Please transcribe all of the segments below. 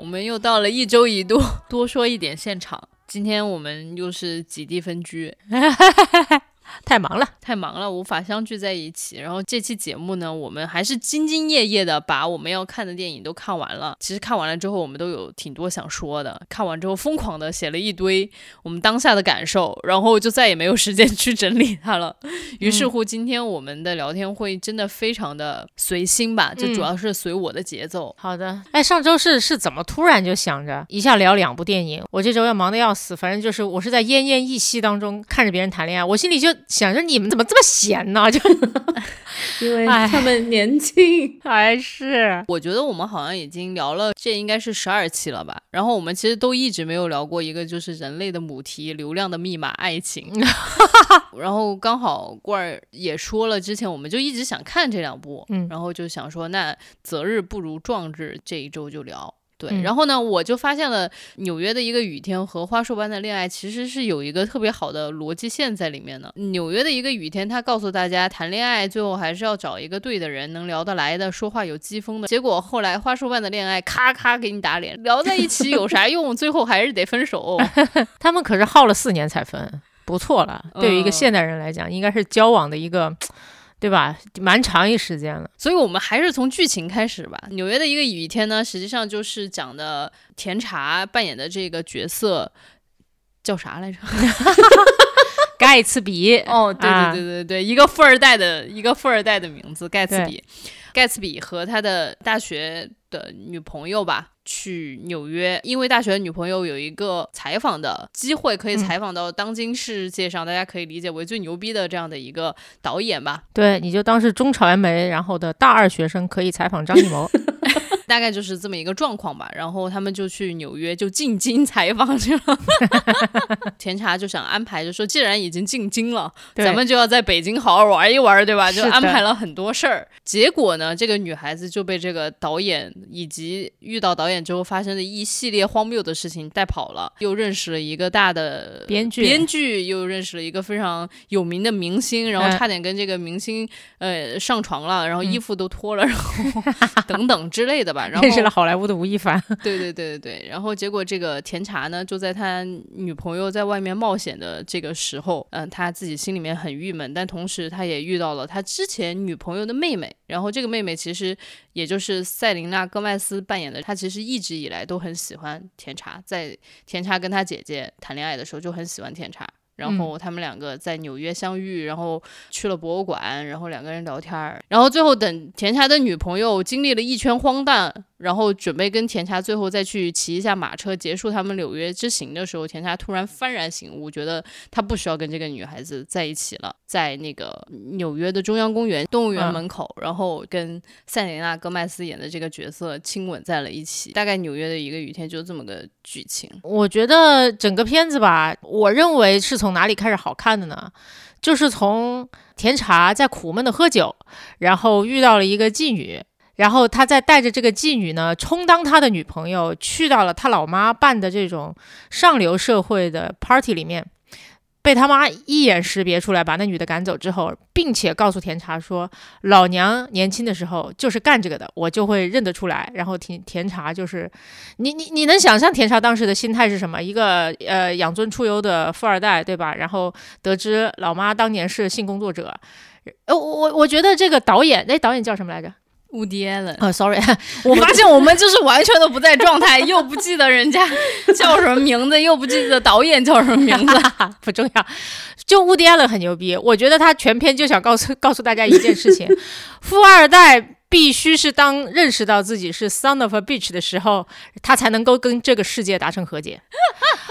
我们又到了一周一度多说一点现场，今天我们又是几地分居。太忙了，太忙了，无法相聚在一起。然后这期节目呢，我们还是兢兢业业的把我们要看的电影都看完了。其实看完了之后，我们都有挺多想说的。看完之后，疯狂的写了一堆我们当下的感受，然后就再也没有时间去整理它了。于是乎，今天我们的聊天会真的非常的随心吧，就主要是随我的节奏。好的，哎，上周是是怎么突然就想着一下聊两部电影？我这周要忙的要死，反正就是我是在奄奄一息当中看着别人谈恋爱，我心里就。想着你们怎么这么闲呢？就 因为他们年轻，还 是我觉得我们好像已经聊了，这应该是十二期了吧。然后我们其实都一直没有聊过一个就是人类的母题——流量的密码——爱情。然后刚好罐儿也说了，之前我们就一直想看这两部，嗯，然后就想说，那择日不如撞日，这一周就聊。对，然后呢，我就发现了纽约的一个雨天和花束般的恋爱其实是有一个特别好的逻辑线在里面的。纽约的一个雨天，他告诉大家谈恋爱最后还是要找一个对的人，能聊得来的，说话有机锋的。结果后来花束般的恋爱，咔咔给你打脸，聊在一起有啥用？最后还是得分手。他们可是耗了四年才分，不错了。对于一个现代人来讲，应该是交往的一个。对吧？蛮长一时间了，所以我们还是从剧情开始吧。纽约的一个雨天呢，实际上就是讲的甜茶扮演的这个角色叫啥来着？盖茨比。哦，对对对对对，一个富二代的一个富二代的名字，盖茨比。盖茨比和他的大学的女朋友吧，去纽约，因为大学的女朋友有一个采访的机会，可以采访到当今世界上大家可以理解为最牛逼的这样的一个导演吧。对，你就当是中传媒然后的大二学生可以采访张艺谋。大概就是这么一个状况吧，然后他们就去纽约就进京采访去了。甜茶就想安排，就说既然已经进京了，咱们就要在北京好好玩一玩，对吧？就安排了很多事儿。结果呢，这个女孩子就被这个导演以及遇到导演之后发生的一系列荒谬的事情带跑了，又认识了一个大的编剧，编剧又认识了一个非常有名的明星，然后差点跟这个明星呃上床了，然后衣服都脱了，然后 等等之类的吧。认识了好莱坞的吴亦凡，对对对对对，然后结果这个甜茶呢，就在他女朋友在外面冒险的这个时候，嗯，他自己心里面很郁闷，但同时他也遇到了他之前女朋友的妹妹，然后这个妹妹其实也就是塞琳娜·戈麦斯扮演的，她其实一直以来都很喜欢甜茶，在甜茶跟他姐姐谈恋爱的时候就很喜欢甜茶。然后他们两个在纽约相遇，然后去了博物馆，然后两个人聊天儿，然后最后等甜茶的女朋友经历了一圈荒诞。然后准备跟甜茶最后再去骑一下马车，结束他们纽约之行的时候，甜茶突然幡然醒悟，觉得他不需要跟这个女孩子在一起了。在那个纽约的中央公园动物园门口，然后跟塞琳娜·戈麦斯演的这个角色亲吻在了一起。大概纽约的一个雨天就这么个剧情。我觉得整个片子吧，我认为是从哪里开始好看的呢？就是从甜茶在苦闷的喝酒，然后遇到了一个妓女。然后他再带着这个妓女呢，充当他的女朋友，去到了他老妈办的这种上流社会的 party 里面，被他妈一眼识别出来，把那女的赶走之后，并且告诉甜茶说，老娘年轻的时候就是干这个的，我就会认得出来。然后甜甜茶就是，你你你能想象甜茶当时的心态是什么？一个呃养尊处优的富二代，对吧？然后得知老妈当年是性工作者，呃，我我觉得这个导演，那导演叫什么来着？乌迪艾伦啊，sorry，我发现我们就是完全都不在状态，又不记得人家叫什么名字，又不记得导演叫什么名字，不重要。就乌迪艾伦很牛逼，我觉得他全篇就想告诉告诉大家一件事情：富二代必须是当认识到自己是 son of a bitch 的时候，他才能够跟这个世界达成和解。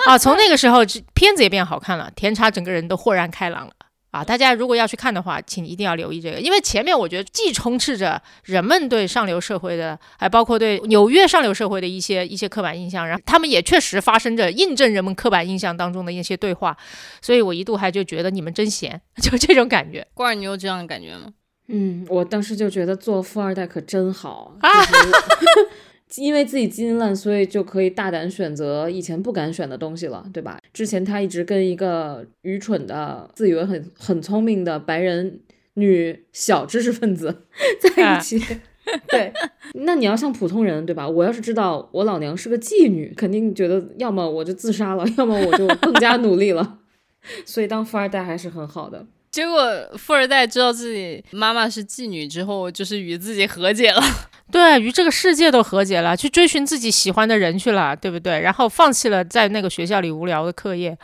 啊，从那个时候，片子也变好看了，甜茶整个人都豁然开朗了。啊，大家如果要去看的话，请一定要留意这个，因为前面我觉得既充斥着人们对上流社会的，还包括对纽约上流社会的一些一些刻板印象，然后他们也确实发生着印证人们刻板印象当中的一些对话，所以我一度还就觉得你们真闲，就这种感觉。罐儿，你有这样的感觉吗？嗯，我当时就觉得做富二代可真好，就是因为自己基因烂，所以就可以大胆选择以前不敢选的东西了，对吧？之前他一直跟一个愚蠢的、自以为很很聪明的白人女小知识分子 在一起。对，那你要像普通人，对吧？我要是知道我老娘是个妓女，肯定觉得要么我就自杀了，要么我就更加努力了。所以当富二代还是很好的。结果富二代知道自己妈妈是妓女之后，就是与自己和解了。对与这个世界都和解了，去追寻自己喜欢的人去了，对不对？然后放弃了在那个学校里无聊的课业。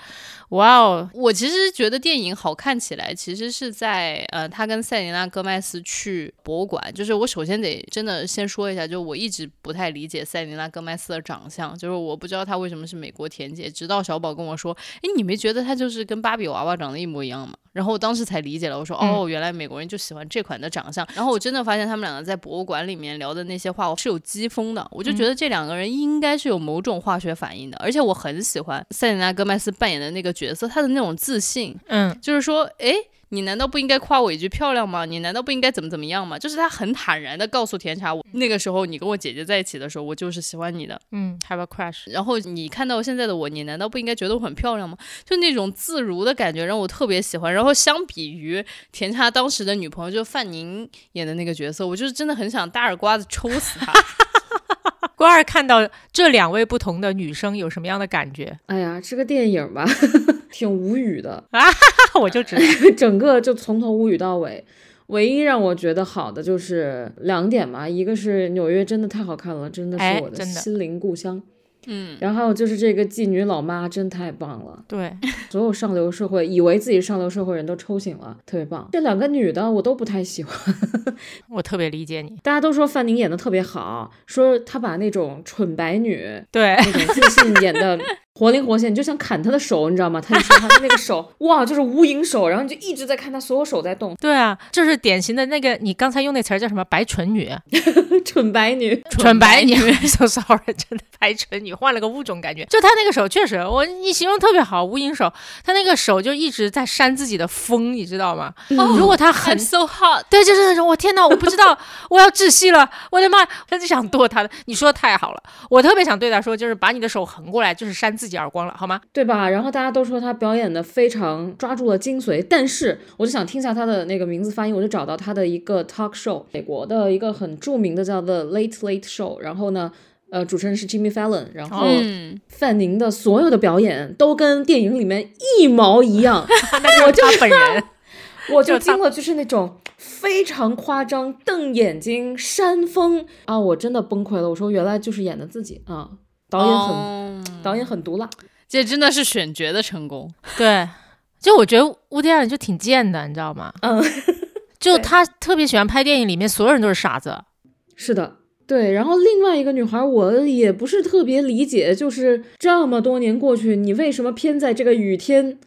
哇哦，我其实觉得电影好看起来，其实是在呃，他跟塞琳娜·戈麦斯去博物馆。就是我首先得真的先说一下，就我一直不太理解塞琳娜·戈麦斯的长相，就是我不知道她为什么是美国甜姐，直到小宝跟我说：“哎，你没觉得她就是跟芭比娃娃长得一模一样吗？”然后我当时才理解了，我说：“哦，原来美国人就喜欢这款的长相。”然后我真的发现他们两个在博物馆里面聊的那些话我是有讥讽的，我就觉得这两个人应该是有某种化学反应的。而且我很喜欢塞琳娜·戈麦斯扮演的那个角色，她的那种自信，嗯，就是说，哎，你难道不应该夸我一句漂亮吗？你难道不应该怎么怎么样吗？就是他很坦然的告诉甜茶，我那个时候你跟我姐姐在一起的时候，我就是喜欢你的，嗯，have a crush。然后你看到现在的我，你难道不应该觉得我很漂亮吗？就那种自如的感觉让我特别喜欢。然后相比于甜茶当时的女朋友，就范宁演的那个角色，我就是真的很想大耳刮子抽死她。关二看到这两位不同的女生有什么样的感觉？哎呀，这个电影吧，挺无语的啊，我就知道，整个就从头无语到尾。唯一让我觉得好的就是两点嘛，一个是纽约真的太好看了，真的是我的心灵故乡。嗯，然后就是这个妓女老妈真太棒了，对，所有上流社会以为自己上流社会人都抽醒了，特别棒。这两个女的我都不太喜欢，我特别理解你。大家都说范宁演的特别好，说她把那种蠢白女对，那种自信演的活灵活现，你就想砍他的手，你知道吗？他就说他的那个手，哇，就是无影手，然后你就一直在看他所有手在动，对啊，就是典型的那个，你刚才用那词儿叫什么？白唇女，蠢白女。蠢白女，so sorry，真的白唇女，换了个物种感觉。就他那个手确实，我你形容特别好，无影手，他那个手就一直在扇自己的风，你知道吗？如果他很 so hot，对，就是那种我天哪，我不知道我要窒息了，我的妈！我就想剁他的。你说的太好了，我特别想对他说，就是把你的手横过来，就是扇自己耳光了，好吗？对吧？然后大家都说他表演的非常抓住了精髓，但是我就想听一下他的那个名字发音，我就找到他的一个 talk show，美国的一个很著名的叫 The Late Late Show，然后呢，呃，主持人是 Jimmy Fallon，然后嗯，范宁的所有的表演都跟电影里面一毛一样，我就他本人，我就就他惊了，就是那种非常夸张，瞪眼睛、扇风啊，我真的崩溃了。我说原来就是演的自己啊，导演很、哦导演很毒辣。这真的是选角的成功。对，就我觉得乌迪艾伦就挺贱的，你知道吗？嗯，就他特别喜欢拍电影，里面所有人都是傻子。是的，对。然后另外一个女孩，我也不是特别理解，就是这么多年过去，你为什么偏在这个雨天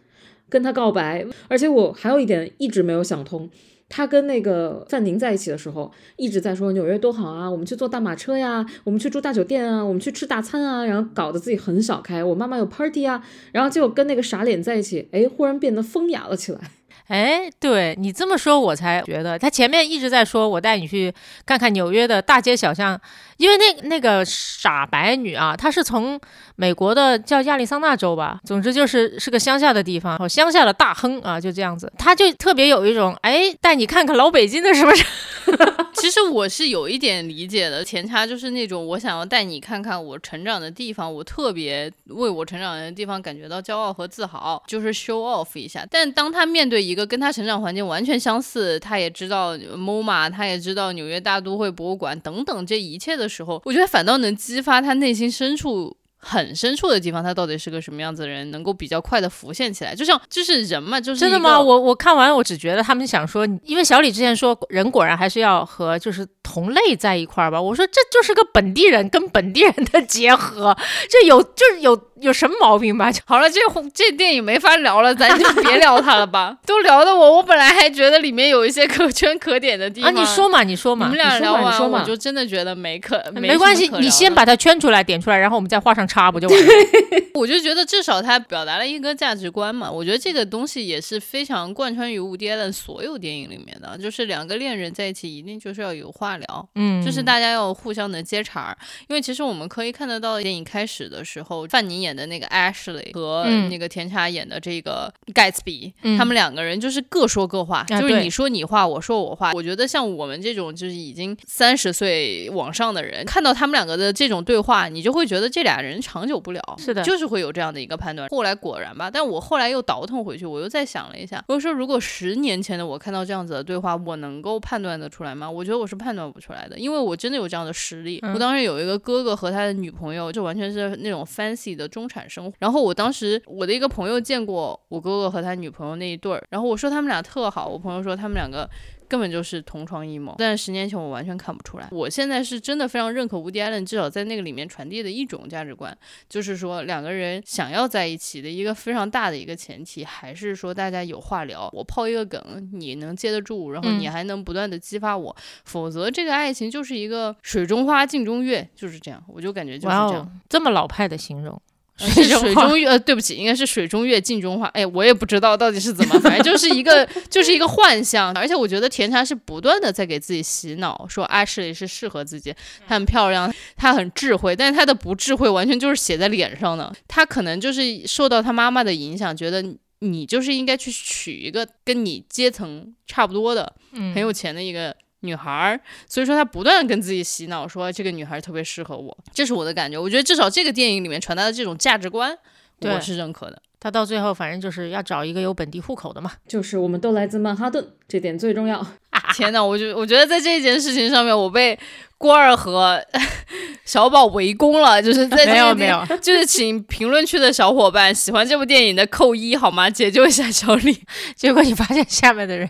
跟他告白？而且我还有一点一直没有想通。他跟那个范宁在一起的时候，一直在说纽约多好啊，我们去坐大马车呀，我们去住大酒店啊，我们去吃大餐啊，然后搞得自己很少开。我妈妈有 party 啊，然后结果跟那个傻脸在一起，哎，忽然变得风雅了起来。哎，对你这么说，我才觉得他前面一直在说，我带你去看看纽约的大街小巷，因为那那个傻白女啊，她是从美国的叫亚利桑那州吧，总之就是是个乡下的地方，哦，乡下的大亨啊，就这样子，他就特别有一种哎，带你看看老北京的是不是？其实我是有一点理解的，甜茶就是那种我想要带你看看我成长的地方，我特别为我成长的地方感觉到骄傲和自豪，就是 show off 一下。但当他面对一跟他成长环境完全相似，他也知道 MoMA，他也知道纽约大都会博物馆等等这一切的时候，我觉得反倒能激发他内心深处。很深处的地方，他到底是个什么样子的人，能够比较快的浮现起来。就像就是人嘛，就是真的吗？我我看完我只觉得他们想说，因为小李之前说人果然还是要和就是同类在一块儿吧。我说这就是个本地人跟本地人的结合，这有就是有有什么毛病吧？好了，这这电影没法聊了，咱就别聊它了吧。都聊的我我本来还觉得里面有一些可圈可点的地方啊。你说嘛，你说嘛，你们俩聊完我就真的觉得没可没关系，你先把它圈出来点出来，然后我们再画上。叉不就完了？我就觉得至少他表达了一个价值观嘛。我觉得这个东西也是非常贯穿于《无敌艾伦》所有电影里面的，就是两个恋人在一起一定就是要有话聊，嗯，就是大家要互相的接茬儿。因为其实我们可以看得到，电影开始的时候，范宁演的那个 Ashley 和那个甜茶演的这个盖茨比，他们两个人就是各说各话，就是你说你话，我说我话。我觉得像我们这种就是已经三十岁往上的人，看到他们两个的这种对话，你就会觉得这俩人。长久不了，是的，就是会有这样的一个判断。后来果然吧，但我后来又倒腾回去，我又再想了一下，我说如果十年前的我看到这样子的对话，我能够判断得出来吗？我觉得我是判断不出来的，因为我真的有这样的实力。我当时有一个哥哥和他的女朋友，就完全是那种 fancy 的中产生活。然后我当时我的一个朋友见过我哥哥和他女朋友那一对儿，然后我说他们俩特好，我朋友说他们两个。根本就是同床异梦，但是十年前我完全看不出来。我现在是真的非常认可吴迪艾伦，至少在那个里面传递的一种价值观，就是说两个人想要在一起的一个非常大的一个前提，还是说大家有话聊，我抛一个梗，你能接得住，然后你还能不断的激发我，否则这个爱情就是一个水中花镜中月，就是这样，我就感觉就是这样，这么老派的形容。是水中月，呃，对不起，应该是水中月镜中花。哎，我也不知道到底是怎么，反正就是一个，就是一个幻象。而且我觉得甜茶是不断的在给自己洗脑，说 Ashley 是适合自己，她很漂亮，她很智慧，但是她的不智慧完全就是写在脸上的。她可能就是受到她妈妈的影响，觉得你就是应该去娶一个跟你阶层差不多的，很有钱的一个。女孩儿，所以说他不断跟自己洗脑，说这个女孩特别适合我，这是我的感觉。我觉得至少这个电影里面传达的这种价值观，我是认可的。他到最后反正就是要找一个有本地户口的嘛，就是我们都来自曼哈顿，这点最重要。天呐，我就我觉得在这件事情上面，我被郭二和 小宝围攻了，就是在没有没有，就是请评论区的小伙伴喜欢这部电影的扣一好吗？解救一下小李。结果你发现下面的人。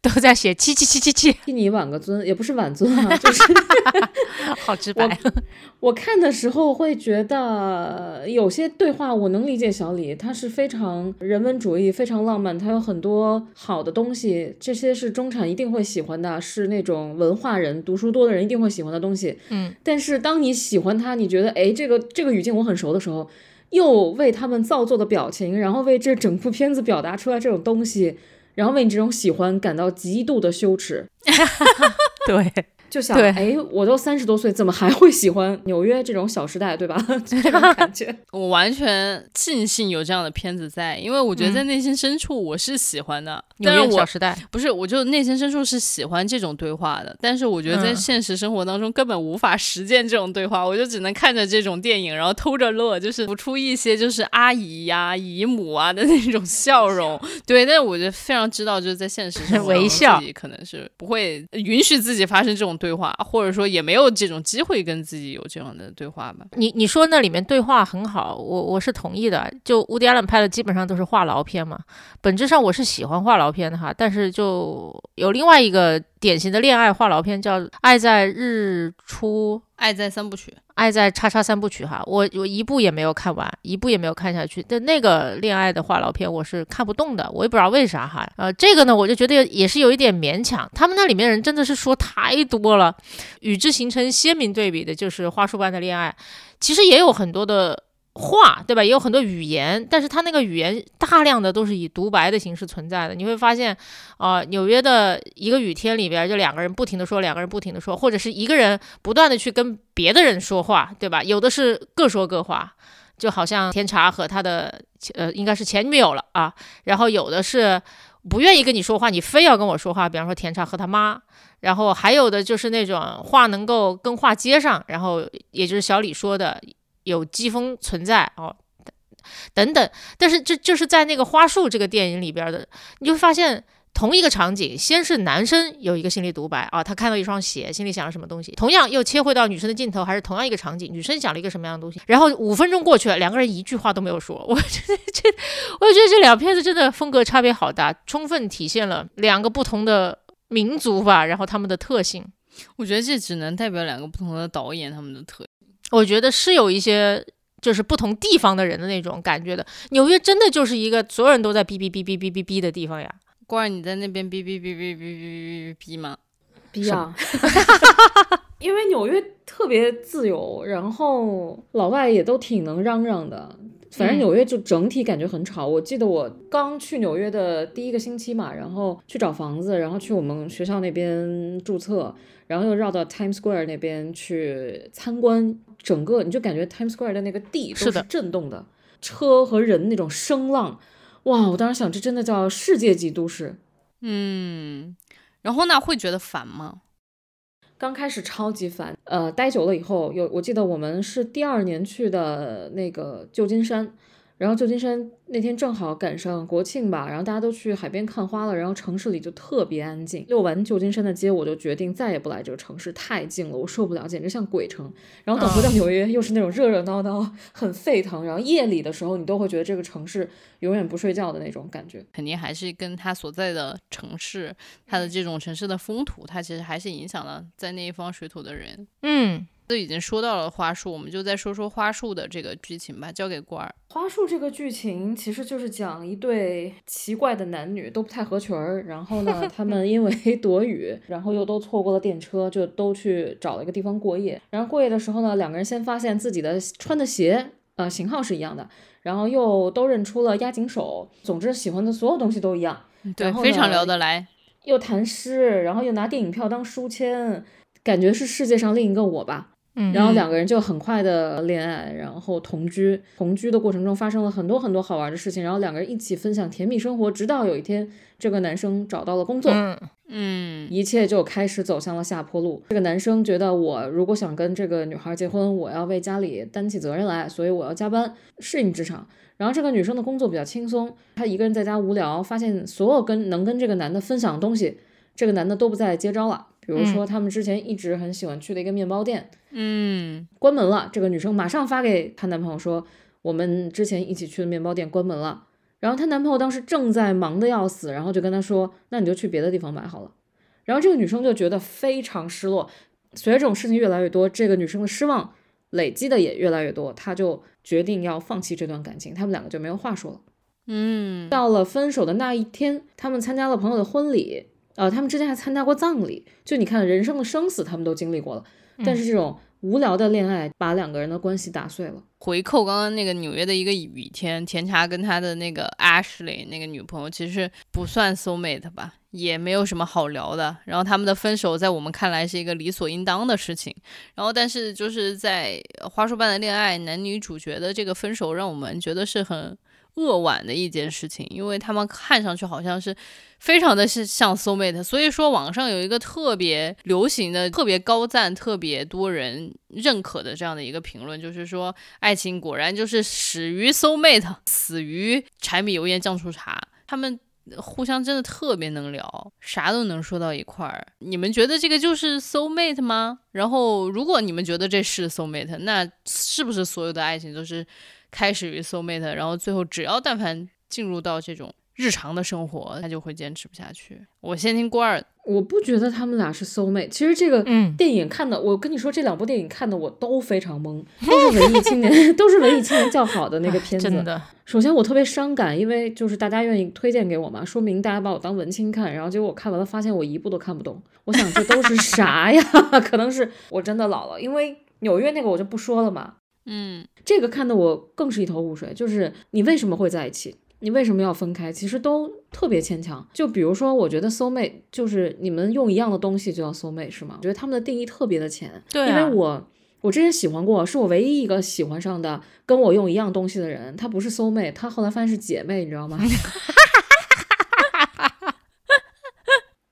都在写七七七七七，替你挽个尊，也不是挽尊啊，就是 好直白。我看的时候会觉得有些对话我能理解，小李他是非常人文主义，非常浪漫，他有很多好的东西，这些是中产一定会喜欢的，是那种文化人、读书多的人一定会喜欢的东西。嗯，但是当你喜欢他，你觉得哎，这个这个语境我很熟的时候，又为他们造作的表情，然后为这整部片子表达出来这种东西。然后为你这种喜欢感到极度的羞耻，对。就想，哎，我都三十多岁，怎么还会喜欢纽约这种小时代，对吧？这种感觉，我完全庆幸有这样的片子在，因为我觉得在内心深处我是喜欢的。纽约小时代不是，我就内心深处是喜欢这种对话的。但是我觉得在现实生活当中根本无法实践这种对话，我就只能看着这种电影，然后偷着乐，就是浮出一些就是阿姨呀、姨母啊的那种笑容。对，但是我就非常知道，就是在现实生活中自己可能是不会允许自己发生这种。对话，或者说也没有这种机会跟自己有这样的对话吧。你你说那里面对话很好，我我是同意的。就乌迪·艾伦拍的基本上都是话痨片嘛，本质上我是喜欢话痨片的哈。但是就有另外一个典型的恋爱话痨片，叫《爱在日出》，《爱在三部曲》。爱在叉叉三部曲哈，我我一部也没有看完，一部也没有看下去。但那个恋爱的话痨片我是看不动的，我也不知道为啥哈。呃，这个呢，我就觉得也是有一点勉强。他们那里面人真的是说太多了，与之形成鲜明对比的就是《花束般的恋爱》，其实也有很多的。话对吧？也有很多语言，但是他那个语言大量的都是以独白的形式存在的。你会发现，啊，纽约的一个雨天里边，就两个人不停的说，两个人不停的说，或者是一个人不断的去跟别的人说话，对吧？有的是各说各话，就好像甜茶和他的呃应该是前女友了啊。然后有的是不愿意跟你说话，你非要跟我说话，比方说甜茶和他妈。然后还有的就是那种话能够跟话接上，然后也就是小李说的。有季风存在哦，等等，但是这就是在那个花束这个电影里边的，你就发现同一个场景，先是男生有一个心理独白啊，他看到一双鞋，心里想了什么东西。同样又切回到女生的镜头，还是同样一个场景，女生想了一个什么样的东西。然后五分钟过去了，两个人一句话都没有说。我觉得这，我觉得这两片子真的风格差别好大，充分体现了两个不同的民族吧，然后他们的特性。我觉得这只能代表两个不同的导演他们的特。我觉得是有一些就是不同地方的人的那种感觉的。纽约真的就是一个所有人都在哔哔哔哔哔哔哔的地方呀。关儿，你在那边哔哔哔哔哔哔哔哔吗？哔啊！因为纽约特别自由，然后老外也都挺能嚷嚷的。反正纽约就整体感觉很吵。我记得我刚去纽约的第一个星期嘛，然后去找房子，然后去我们学校那边注册，然后又绕到 Times Square 那边去参观。整个你就感觉 Times Square 的那个地都是震动的，车和人那种声浪。哇！我当时想，这真的叫世界级都市。嗯，然后呢，会觉得烦吗？刚开始超级烦，呃，待久了以后，有我记得我们是第二年去的那个旧金山。然后旧金山那天正好赶上国庆吧，然后大家都去海边看花了，然后城市里就特别安静。遛完旧金山的街，我就决定再也不来这个城市，太静了，我受不了，简直像鬼城。然后等回到纽约，又是那种热热闹闹、很沸腾，然后夜里的时候，你都会觉得这个城市永远不睡觉的那种感觉。肯定还是跟他所在的城市，他的这种城市的风土，它其实还是影响了在那一方水土的人。嗯。都已经说到了花束，我们就再说说花束的这个剧情吧，交给官儿。花束这个剧情其实就是讲一对奇怪的男女都不太合群儿，然后呢，他们因为 躲雨，然后又都错过了电车，就都去找了一个地方过夜。然后过夜的时候呢，两个人先发现自己的穿的鞋，呃，型号是一样的，然后又都认出了押井守，总之喜欢的所有东西都一样，对，非常聊得来。又谈诗，然后又拿电影票当书签，感觉是世界上另一个我吧。然后两个人就很快的恋爱，然后同居。同居的过程中发生了很多很多好玩的事情，然后两个人一起分享甜蜜生活，直到有一天，这个男生找到了工作，嗯，一切就开始走向了下坡路。这个男生觉得，我如果想跟这个女孩结婚，我要为家里担起责任来，所以我要加班适应职场。然后这个女生的工作比较轻松，她一个人在家无聊，发现所有跟能跟这个男的分享的东西，这个男的都不再接招了。比如说，他们之前一直很喜欢去的一个面包店，嗯，关门了。这个女生马上发给她男朋友说：“我们之前一起去的面包店关门了。”然后她男朋友当时正在忙的要死，然后就跟她说：“那你就去别的地方买好了。”然后这个女生就觉得非常失落。随着这种事情越来越多，这个女生的失望累积的也越来越多，她就决定要放弃这段感情。他们两个就没有话说了。嗯，到了分手的那一天，他们参加了朋友的婚礼。呃，他们之前还参加过葬礼，就你看人生的生死，他们都经历过了。但是这种无聊的恋爱，把两个人的关系打碎了。回扣刚刚那个纽约的一个雨天，甜茶跟他的那个 Ashley 那个女朋友，其实不算 soul mate 吧，也没有什么好聊的。然后他们的分手，在我们看来是一个理所应当的事情。然后，但是就是在花束般的恋爱，男女主角的这个分手，让我们觉得是很。扼腕的一件事情，因为他们看上去好像是非常的是像 soul mate，所以说网上有一个特别流行的、特别高赞、特别多人认可的这样的一个评论，就是说爱情果然就是始于 soul mate，死于柴米油盐酱醋茶。他们互相真的特别能聊，啥都能说到一块儿。你们觉得这个就是 soul mate 吗？然后如果你们觉得这是 soul mate，那是不是所有的爱情都是？开始于 soul mate，然后最后只要但凡进入到这种日常的生活，他就会坚持不下去。我先听郭二，我不觉得他们俩是 soul mate。其实这个电影看的，我跟你说这两部电影看的我都非常懵，都是文艺青年，都是文艺青年叫好的那个 片子。真的，首先我特别伤感，因为就是大家愿意推荐给我嘛，说明大家把我当文青看。然后结果我看完了，发现我一部都看不懂。我想这都是啥呀？可能是我真的老了，因为纽约那个我就不说了嘛。嗯，这个看得我更是一头雾水。就是你为什么会在一起？你为什么要分开？其实都特别牵强。就比如说，我觉得 soul mate 就是你们用一样的东西就叫 soul mate 是吗？我觉得他们的定义特别的浅。对，因为我我之前喜欢过，是我唯一一个喜欢上的跟我用一样东西的人。他不是 soul mate，他后来发现是姐妹，你知道吗？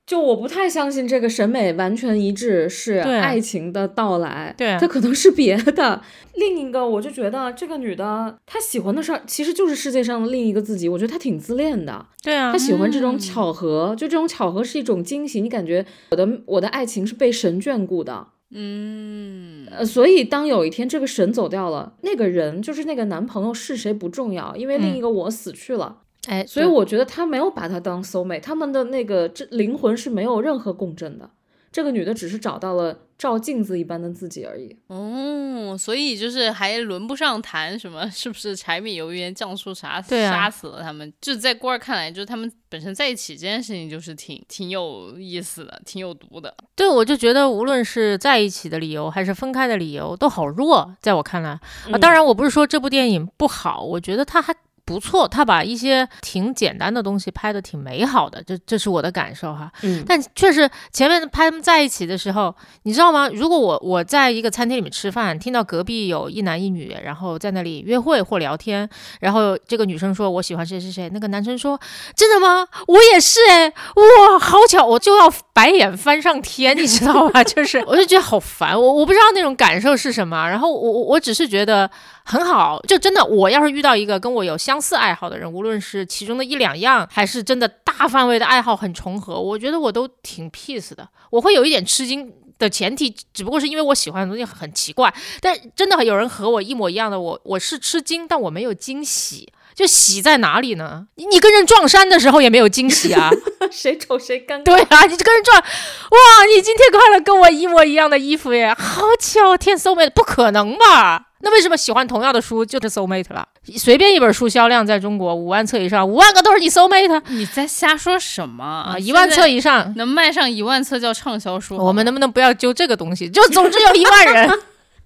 就就我不太相信这个审美完全一致是爱情的到来，对它可能是别的。另一个，我就觉得这个女的她喜欢的是其实就是世界上的另一个自己，我觉得她挺自恋的，对啊她，喜欢这种嗯巧合，就这种巧合是一种惊喜，你感觉我的我的爱情是被神眷顾的。嗯，呃，所以当有一天这个神走掉了，那个人就是那个男朋友是谁不重要，因为另一个我死去了。哎，所以我觉得他没有把她当 soul mate，他们的那个这灵魂是没有任何共振的。这个女的只是找到了照镜子一般的自己而已。哦，所以就是还轮不上谈什么是不是柴米油盐酱醋茶杀死了他们，就在官儿看来，就是他们本身在一起这件事情就是挺挺有意思的，挺有毒的。对，我就觉得无论是在一起的理由还是分开的理由都好弱，在我看来啊。嗯当然，我不是说这部电影不好，我觉得它还不错，他把一些挺简单的东西拍的挺美好的，这这是我的感受哈。嗯，但确实前面拍他们在一起的时候，你知道吗？如果我我在一个餐厅里面吃饭，听到隔壁有一男一女，然后在那里约会或聊天，然后这个女生说我喜欢谁谁谁，那个男生说真的吗？我也是哎，哇，好巧，我就要白眼翻上天，你知道吗？就是我就觉得好烦，我我不知道那种感受是什么，然后我我我只是觉得很好，就真的我要是遇到一个跟我有相似爱好的人，无论是其中的一两样，还是真的大范围的爱好很重合，我觉得我都挺 peace 的。我会有一点吃惊的前提，只不过是因为我喜欢的东西很奇怪，但真的有人和我一模一样的，我我是吃惊，但我没有惊喜。就喜在哪里呢？你你跟人撞衫的时候也没有惊喜啊，谁丑谁尴尬。对啊，你跟人撞，哇，你今天穿了跟我一模一样的衣服耶，好巧，天 soul mate，不可能吧？那为什么喜欢同样的书就是 soul mate 了？随便一本书销量在中国五万册以上，五万个都是你 soul mate 你在瞎说什么啊，啊一万册以上，能卖上一万册叫畅销书。我们能不能不要揪这个东西？就总之有一万人，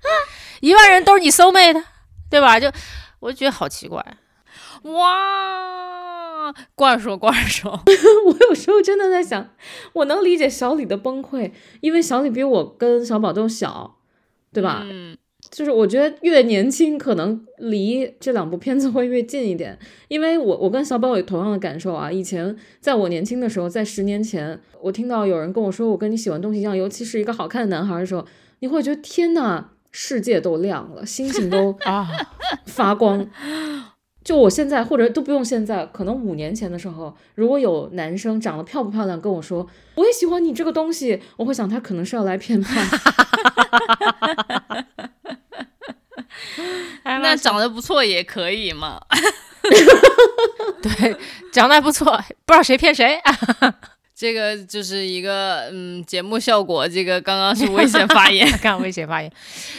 一万人都是你 soul mate，对吧？就我就觉得好奇怪。哇，罐儿说罐儿说，我有时候真的在想，我能理解小李的崩溃，因为小李比我跟小宝都小，对吧？嗯，就是我觉得越年轻，可能离这两部片子会越近一点，因为我我跟小宝有同样的感受啊。以前在我年轻的时候，在十年前，我听到有人跟我说我跟你喜欢东西一样，尤其是一个好看的男孩的时候，你会觉得天呐，世界都亮了，星星都 啊，发光。就我现在，或者都不用现在，可能五年前的时候，如果有男生长得漂不漂亮跟我说我也喜欢你这个东西，我会想他可能是要来骗炮。那长得不错也可以嘛。对，长得还不错，不知道谁骗谁。这个就是一个嗯节目效果，这个刚刚是危险发言。看危险发言，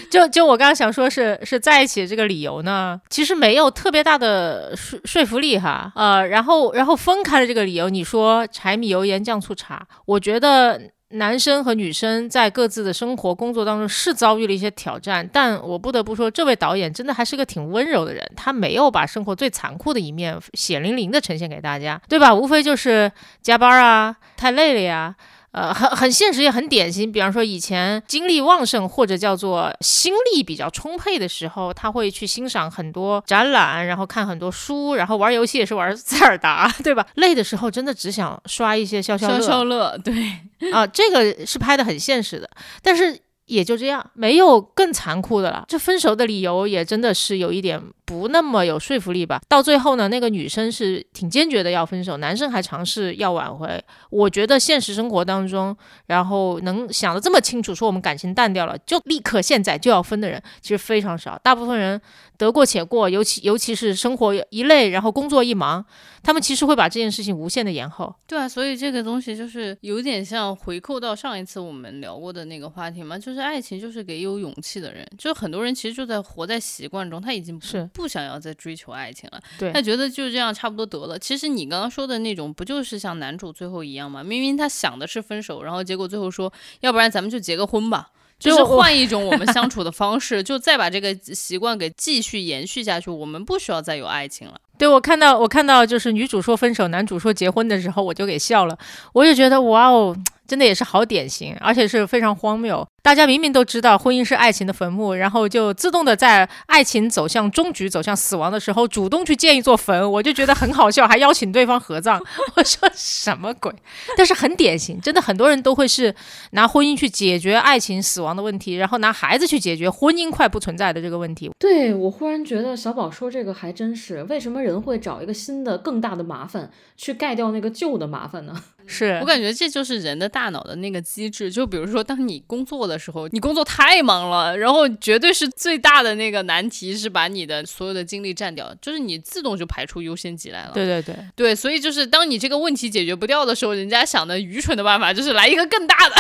就就我刚刚想说是是在一起这个理由呢，其实没有特别大的说说服力哈，呃，然后然后分开了这个理由，你说柴米油盐酱醋茶，我觉得。男生和女生在各自的生活、工作当中是遭遇了一些挑战，但我不得不说，这位导演真的还是个挺温柔的人，他没有把生活最残酷的一面血淋淋的呈现给大家，对吧？无非就是加班啊，太累了呀，呃，很很现实，也很典型。比方说，以前精力旺盛或者叫做心力比较充沛的时候，他会去欣赏很多展览，然后看很多书，然后玩游戏也是玩塞尔达，对吧？累的时候真的只想刷一些消消消乐消乐，对，啊，这个是拍的很现实的，但是。也就这样，没有更残酷的了。这分手的理由也真的是有一点不那么有说服力吧。到最后呢，那个女生是挺坚决的要分手，男生还尝试要挽回。我觉得现实生活当中，然后能想得这么清楚，说我们感情淡掉了，就立刻现在就要分的人，其实非常少。大部分人得过且过，尤其尤其是生活一累，然后工作一忙，他们其实会把这件事情无限的延后。对啊，所以这个东西就是有点像回扣到上一次我们聊过的那个话题嘛，就是爱情就是给有勇气的人，就是很多人其实就在活在习惯中，他已经不是不想要再追求爱情了，对他觉得就这样差不多得了。其实你刚刚说的那种，不就是像男主最后一样吗？明明他想的是分手，然后结果最后说，要不然咱们就结个婚吧。就是换一种我们相 处的方式，就再把这个习惯给继续延续下去。我们不需要再有爱情了。对我看到我看到就是女主说分手，男主说结婚的时候，我就给笑了。我就觉得哇哦，真的也是好典型，而且是非常荒谬。大家明明都知道婚姻是爱情的坟墓，然后就自动的在爱情走向终局、走向死亡的时候，主动去建一座坟，我就觉得很好笑，还邀请对方合葬。我说什么鬼？但是很典型，真的很多人都会是拿婚姻去解决爱情死亡的问题，然后拿孩子去解决婚姻快不存在的这个问题。对我忽然觉得小宝说这个还真是，为什么人会找一个新的更大的麻烦去盖掉那个旧的麻烦呢？是我感觉这就是人的大脑的那个机制。就比如说，当你工作的时候，你工作太忙了，然后绝对是最大的那个难题是把你的所有的精力占掉，就是你自动就排出优先级来了。对对对，对，所以就是当你这个问题解决不掉的时候，人家想的愚蠢的办法就是来一个更大的，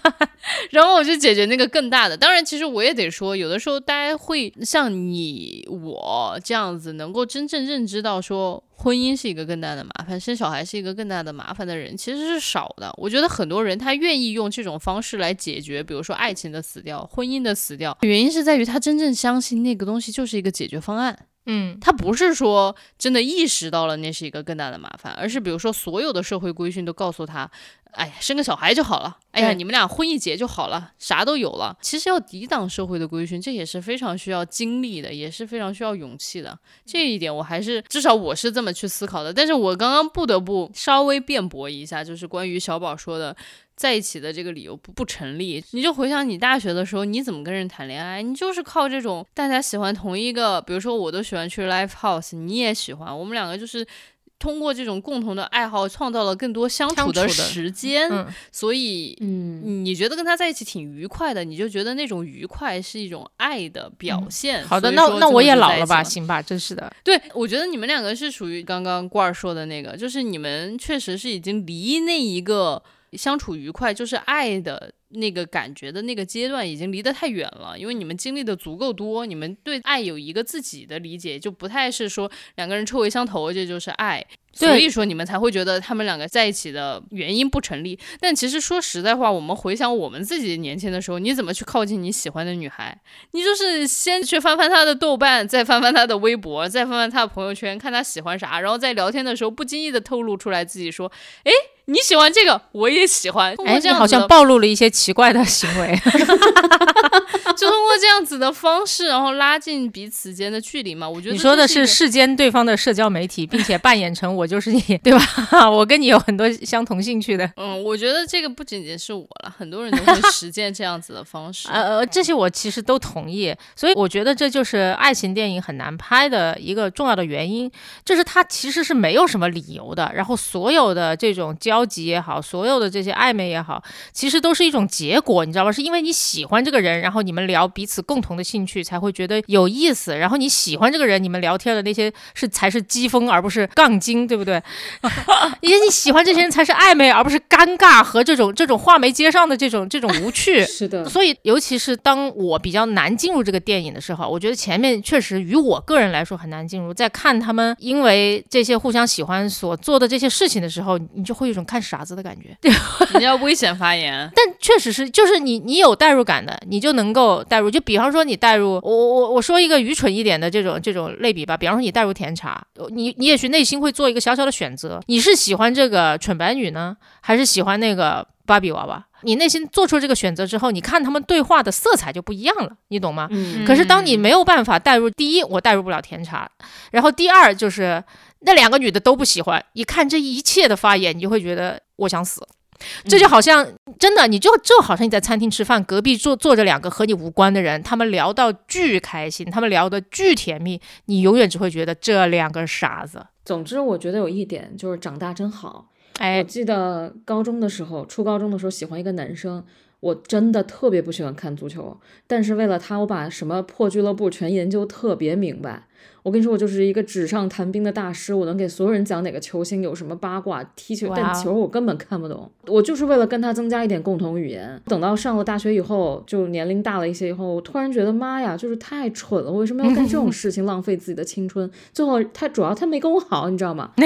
然后我就解决那个更大的。当然，其实我也得说，有的时候大家会像你我这样子，能够真正认知到说。婚姻是一个更大的麻烦，生小孩是一个更大的麻烦的人其实是少的。我觉得很多人他愿意用这种方式来解决，比如说爱情的死掉、婚姻的死掉，原因是在于他真正相信那个东西就是一个解决方案。嗯，他不是说真的意识到了那是一个更大的麻烦，而是比如说所有的社会规训都告诉他，哎呀，生个小孩就好了，哎呀，你们俩婚一结就好了，啥都有了。其实要抵挡社会的规训，这也是非常需要精力的，也是非常需要勇气的。这一点我还是至少我是这么去思考的。但是我刚刚不得不稍微辩驳一下，就是关于小宝说的。在一起的这个理由不不成立，你就回想你大学的时候，你怎么跟人谈恋爱？你就是靠这种大家喜欢同一个，比如说我都喜欢去 live house，你也喜欢，我们两个就是通过这种共同的爱好，创造了更多相处的时间。所以，嗯，你觉得跟他在一起挺愉快的，你就觉得那种愉快是一种爱的表现。好的，那那我也老了吧？行吧，真是的。对，我觉得你们两个是属于刚刚罐儿说的那个，就是你们确实是已经离那一个。相处愉快就是爱的那个感觉的那个阶段已经离得太远了，因为你们经历的足够多，你们对爱有一个自己的理解，就不太是说两个人臭味相投这就是爱，所以说你们才会觉得他们两个在一起的原因不成立。但其实说实在话，我们回想我们自己年轻的时候，你怎么去靠近你喜欢的女孩？你就是先去翻翻她的豆瓣，再翻翻她的微博，再翻翻她的朋友圈，看她喜欢啥，然后在聊天的时候不经意的透露出来自己说，哎。你喜欢这个，我也喜欢。哎，这好像暴露了一些奇怪的行为。就通过这样子的方式，然后拉近彼此间的距离嘛。我觉得你说的是世间对方的社交媒体，并且扮演成我就是你，对吧？我跟你有很多相同兴趣的。嗯，我觉得这个不仅仅是我了，很多人都会实践这样子的方式。呃，这些我其实都同意。所以我觉得这就是爱情电影很难拍的一个重要的原因，就是它其实是没有什么理由的。然后所有的这种交。交集也好，所有的这些暧昧也好，其实都是一种结果，你知道吧？是因为你喜欢这个人，然后你们聊彼此共同的兴趣，才会觉得有意思。然后你喜欢这个人，你们聊天的那些是才是激风，而不是杠精，对不对？因为你喜欢这些人才是暧昧，而不是尴尬和这种这种话没接上的这种这种无趣。是的。所以，尤其是当我比较难进入这个电影的时候，我觉得前面确实与我个人来说很难进入。在看他们因为这些互相喜欢所做的这些事情的时候，你就会有一种。看傻子的感觉，你要危险发言，但确实是，就是你你有代入感的，你就能够代入。就比方说你代入，我我我说一个愚蠢一点的这种这种类比吧，比方说你代入甜茶，你你也许内心会做一个小小的选择，你是喜欢这个蠢白女呢，还是喜欢那个芭比娃娃？你内心做出这个选择之后，你看他们对话的色彩就不一样了，你懂吗？可是当你没有办法代入，第一我代入不了甜茶，然后第二就是。那两个女的都不喜欢，一看这一切的发言，你就会觉得我想死。这就好像真的，你就就好像你在餐厅吃饭，隔壁坐坐着两个和你无关的人，他们聊到巨开心，他们聊的巨甜蜜，你永远只会觉得这两个傻子。总之，我觉得有一点就是长大真好。哎，我记得高中的时候，初高中的时候喜欢一个男生，我真的特别不喜欢看足球，但是为了他，我把什么破俱乐部全研究特别明白。我跟你说，我就是一个纸上谈兵的大师，我能给所有人讲哪个球星有什么八卦，踢球，但球我根本看不懂。我就是为了跟他增加一点共同语言。等到上了大学以后，就年龄大了一些以后，我突然觉得妈呀，就是太蠢了，我为什么要干这种 事情，浪费自己的青春？最后他主要他没跟我好，你知道吗？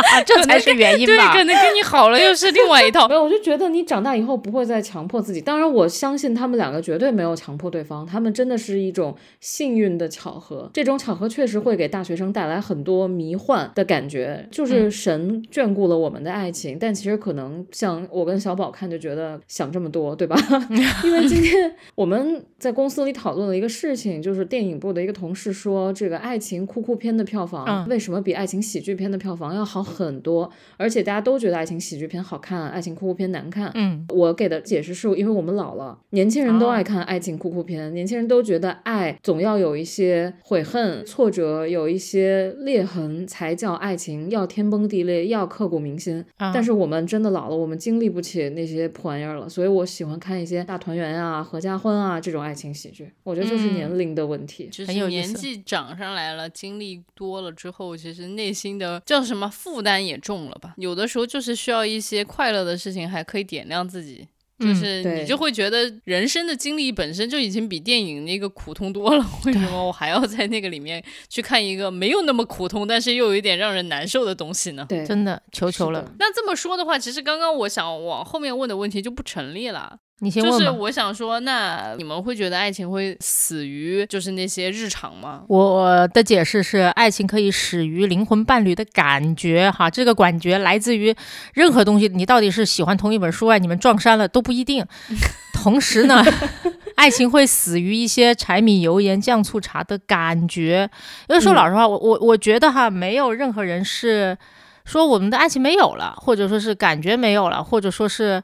啊，这才是原因吧对，可？能跟你好了又是另外一套 没。有，我就觉得你长大以后不会再强迫自己。当然，我相信他们两个绝对没有强迫对方，他们真的是一种幸运的巧合。这种巧合确实会给大学生带来很多迷幻的感觉，就是神眷顾了我们的爱情。但其实可能像我跟小宝看就觉得想这么多，对吧？因为今天 我们在公司里讨论了一个事情，就是电影部的一个同事说，这个爱情哭哭片的票房嗯为什么比爱情喜剧片的票房要好很多？而且大家都觉得爱情喜剧片好看，爱情哭哭片难看。嗯，我给的解释是因为我们老了，年轻人都哦爱看爱情哭哭片，年轻人都觉得爱总要有一些悔恨、挫折，有一些裂痕才叫爱情，要天崩地裂，要刻骨铭心。啊但是我们真的老了，我们经历不起那些破玩意儿了，所以我喜欢看一些大团圆啊、合家欢啊这种爱情喜剧。我觉得就是嗯年龄的问题。就是很有年纪长上来了，经历多了之后，其实内心的叫什么负担也重了吧？有的时候就是需要一些快乐的事情，还可以点亮自己。就嗯是你就会觉得人生的经历本身就已经比电影那个苦痛多了，为什么我还要在那个里面去看一个没有那么苦痛，但是又有一点让人难受的东西呢？对，真的求求了，那这么说的话，其实刚刚我想往后面问的问题就不成立了。你先问。就是我想说，那你们会觉得爱情会死于就是那些日常吗？我的解释是，爱情可以始于灵魂伴侣的感觉，哈，这个感觉来自于任何东西。你到底是喜欢同一本书啊，你们撞衫了都不一定。同时呢，爱情会死于一些柴米油盐酱醋茶的感觉。因为说嗯老实话，我我我觉得哈，没有任何人是说我们的爱情没有了，或者说是感觉没有了，或者说是。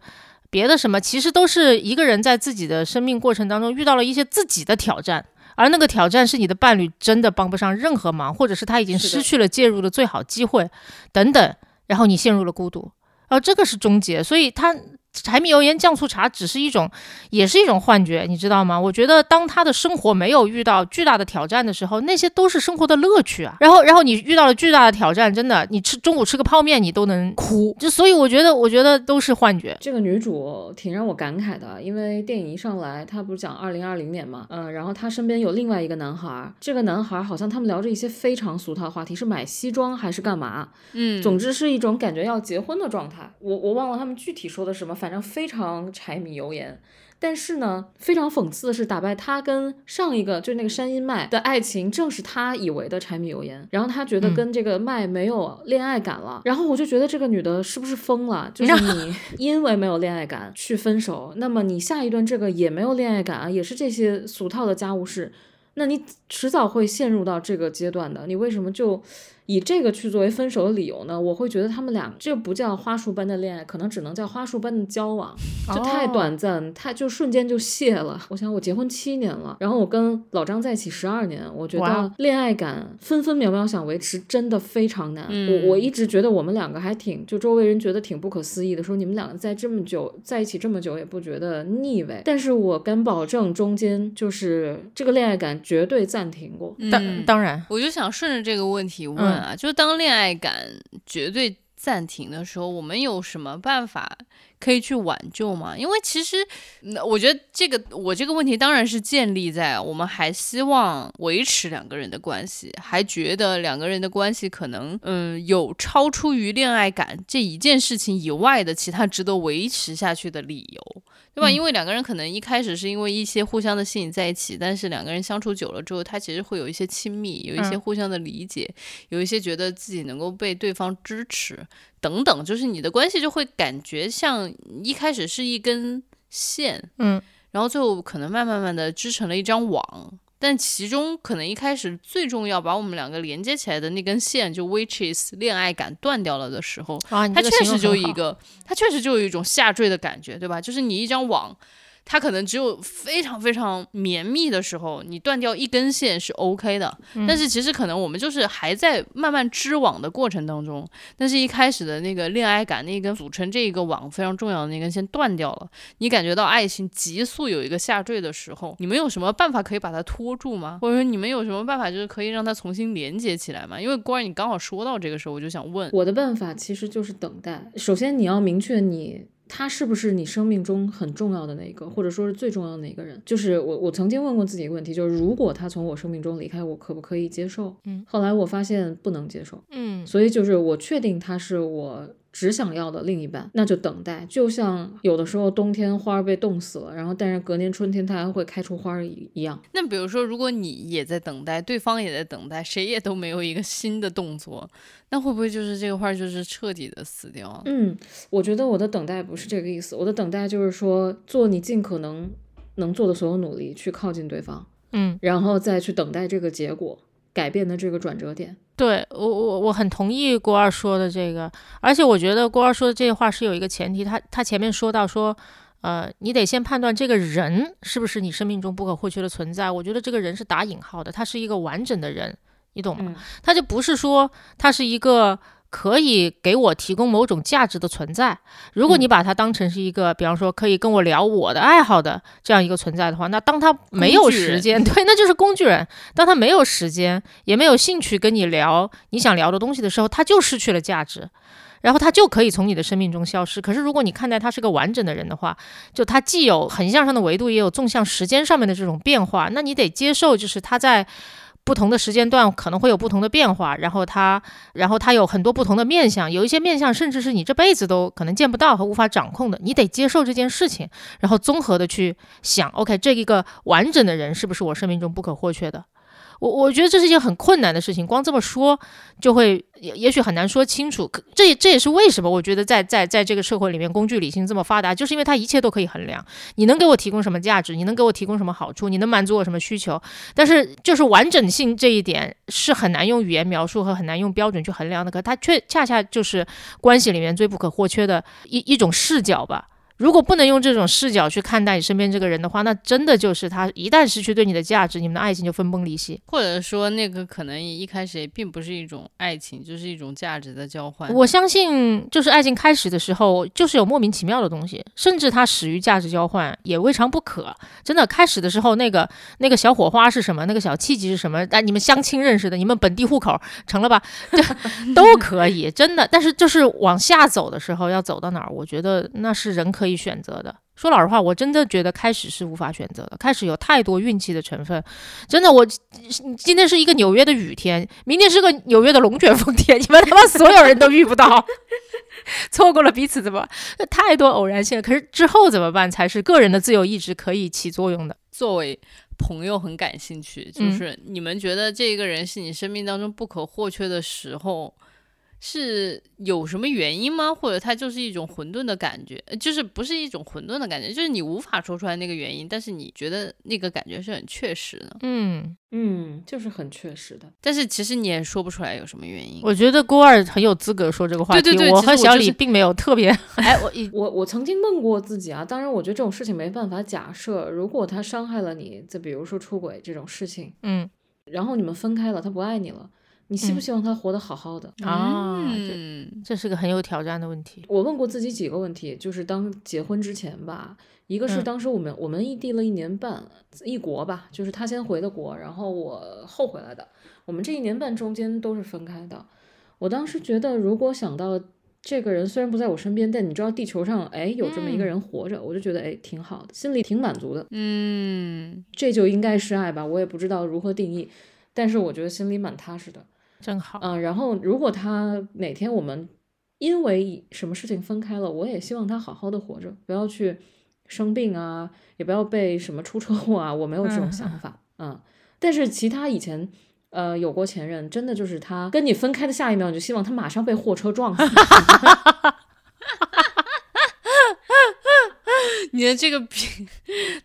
别的什么，其实都是一个人在自己的生命过程当中遇到了一些自己的挑战，而那个挑战是你的伴侣真的帮不上任何忙，或者是他已经失去了介入的最好机会，等等，然后你陷入了孤独，然后这个是终结，所以他柴米油盐酱醋茶只是一种，也是一种幻觉，你知道吗？我觉得当他的生活没有遇到巨大的挑战的时候，那些都是生活的乐趣啊。然后，然后你遇到了巨大的挑战，真的，你吃中午吃个泡面你都能哭，就所以我觉得，我觉得都是幻觉。这个女主挺让我感慨的，因为电影一上来，她不是讲二零二零年嘛，嗯，然后她身边有另外一个男孩儿，这个男孩儿好像他们聊着一些非常俗套的话题，是买西装还是干嘛？嗯，总之是一种感觉要结婚的状态。我我忘了他们具体说的什么，反正非常柴米油盐。但是呢，非常讽刺的是，打败他跟上一个就是那个山阴麦的爱情，正是他以为的柴米油盐。然后他觉得嗯跟这个麦没有恋爱感了，然后我就觉得这个女的是不是疯了？就是你 因为没有恋爱感去分手，那么你下一段这个也没有恋爱感啊，也是这些俗套的家务事，那你迟早会陷入到这个阶段的。你为什么就以这个去作为分手的理由呢？我会觉得他们俩这不叫花束般的恋爱，可能只能叫花束般的交往，就太哦短暂，太就瞬间就谢了。我想我结婚七年了，然后我跟老张在一起十二年，我觉得恋爱感分分秒秒想维持真的非常难。嗯我我一直觉得我们两个还挺，就周围人觉得挺不可思议的，说你们两个在这么久在一起这么久也不觉得腻味，但是我敢保证中间就是这个恋爱感绝对暂停过。当嗯当然，我就想顺着这个问题问嗯啊，就当恋爱感绝对暂停的时候，我们有什么办法可以去挽救吗？因为其实，嗯我觉得这个我这个问题当然是建立在我们还希望维持两个人的关系，还觉得两个人的关系可能嗯有超出于恋爱感这一件事情以外的其他值得维持下去的理由。对吧？嗯因为两个人可能一开始是因为一些互相的吸引在一起，但是两个人相处久了之后，他其实会有一些亲密，有一些嗯互相的理解，有一些觉得自己能够被对方支持等等，就是你的关系就会感觉像一开始是一根线，嗯，然后最后可能慢慢慢的织成了一张网。但其中可能一开始最重要把我们两个连接起来的那根线，就 which is 恋爱感断掉了的时候，啊，它确实就一个，它确实就有一种下坠的感觉，对吧？就是你一张网，它可能只有非常非常绵密的时候，你断掉一根线是 OK 的。嗯但是其实可能我们就是还在慢慢织网的过程当中，但是一开始的那个恋爱感，那根组成这一个网非常重要的那根线断掉了，你感觉到爱情急速有一个下坠的时候，你们有什么办法可以把它拖住吗？或者说你们有什么办法就是可以让它重新连接起来吗？因为郭儿你刚好说到这个时候，我就想问，我的办法其实就是等待。首先，你要明确你他是不是你生命中很重要的那一个，或者说是最重要的那一个人？就是我，我曾经问过自己一个问题，就是如果他从我生命中离开，我可不可以接受？嗯，后来我发现不能接受。嗯所以就是我确定他是我只想要的另一半，那就等待。就像有的时候冬天花儿被冻死了，然后但是隔年春天它还会开出花儿一一样。那比如说，如果你也在等待，对方也在等待，谁也都没有一个新的动作，那会不会就是这个花儿就是彻底的死掉了？嗯，我觉得我的等待不是这个意思，我的等待就是说做你尽可能能做的所有努力去靠近对方，嗯，然后再去等待这个结果改变的这个转折点。对我我我很同意郭二说的这个，而且我觉得郭二说的这话是有一个前提，他他前面说到说，呃，你得先判断这个人是不是你生命中不可或缺的存在。我觉得这个人是打引号的，他是一个完整的人，你懂吗？嗯他就不是说他是一个可以给我提供某种价值的存在。如果你嗯把它当成是一个，比方说可以跟我聊我的爱好的这样一个存在的话，那当他没有时间，对，那就是工具人。当他没有时间，也没有兴趣跟你聊你想聊的东西的时候，他就失去了价值。然后他就可以从你的生命中消失。可是如果你看待他是个完整的人的话，就他既有横向上的维度，也有纵向时间上面的这种变化，那你得接受，就是他在不同的时间段可能会有不同的变化，然后他，然后他有很多不同的面相，有一些面相甚至是你这辈子都可能见不到和无法掌控的，你得接受这件事情，然后综合的去想，OK，这一个完整的人是不是我生命中不可或缺的？我我觉得这是一件很困难的事情，光这么说就会也也许很难说清楚。可这也这也是为什么我觉得在在在这个社会里面，工具理性这么发达，就是因为它一切都可以衡量。你能给我提供什么价值？你能给我提供什么好处？你能满足我什么需求？但是就是完整性这一点是很难用语言描述和很难用标准去衡量的。可它却恰恰就是关系里面最不可或缺的一一种视角吧。如果不能用这种视角去看待你身边这个人的话，那真的就是他一旦失去对你的价值，你们的爱情就分崩离析。或者说，那个可能一开始也并不是一种爱情，就是一种价值的交换。我相信，就是爱情开始的时候，就是有莫名其妙的东西，甚至它始于价值交换，也未尝不可。真的，开始的时候那个那个小火花是什么？那个小契机是什么？哎，你们相亲认识的，你们本地户口成了吧？这都可以，真的。但是就是往下走的时候，要走到哪儿？我觉得那是人可以选择的。说老实话，我真的觉得开始是无法选择的，开始有太多运气的成分。真的，我今天是一个纽约的雨天，明天是个纽约的龙卷风天，你们他妈所有人都遇不到，错过了彼此怎么太多偶然性了。可是之后怎么办？才是个人的自由意志可以起作用的。作为朋友很感兴趣，就嗯是你们觉得这个人是你生命当中不可或缺的时候，是有什么原因吗？或者他就是一种混沌的感觉，呃就是不是一种混沌的感觉，就是你无法说出来那个原因，但是你觉得那个感觉是很确实的，嗯，嗯，就是很确实的。但是其实你也说不出来有什么原因。我觉得郭二很有资格说这个话题。对对对我和小李并没有特别。哎，我一 我我曾经问过自己啊，当然我觉得这种事情没办法假设，如果他伤害了你，就比如说出轨这种事情，嗯然后你们分开了，他不爱你了，你希不嗯希望他活得好好的？啊，这嗯这是个很有挑战的问题。我问过自己几个问题，就是当结婚之前吧，一个是嗯当时我们、我们异地了一年半，异国吧，就是他先回的国，然后我后回来的，我们这一年半中间都是分开的。我当时觉得，如果想到这个人虽然不在我身边，但你知道地球上哎有这么一个嗯人活着，我就觉得哎挺好的，心里挺满足的。嗯，这就应该是爱吧，我也不知道如何定义，但是我觉得心里蛮踏实的。真好。嗯，然后如果他哪天我们因为什么事情分开了，我也希望他好好的活着，不要去生病啊，也不要被什么出车祸啊，我没有这种想法。嗯，但是其他以前呃有过前任，真的就是他跟你分开的下一秒，你就希望他马上被货车撞死。你的这个比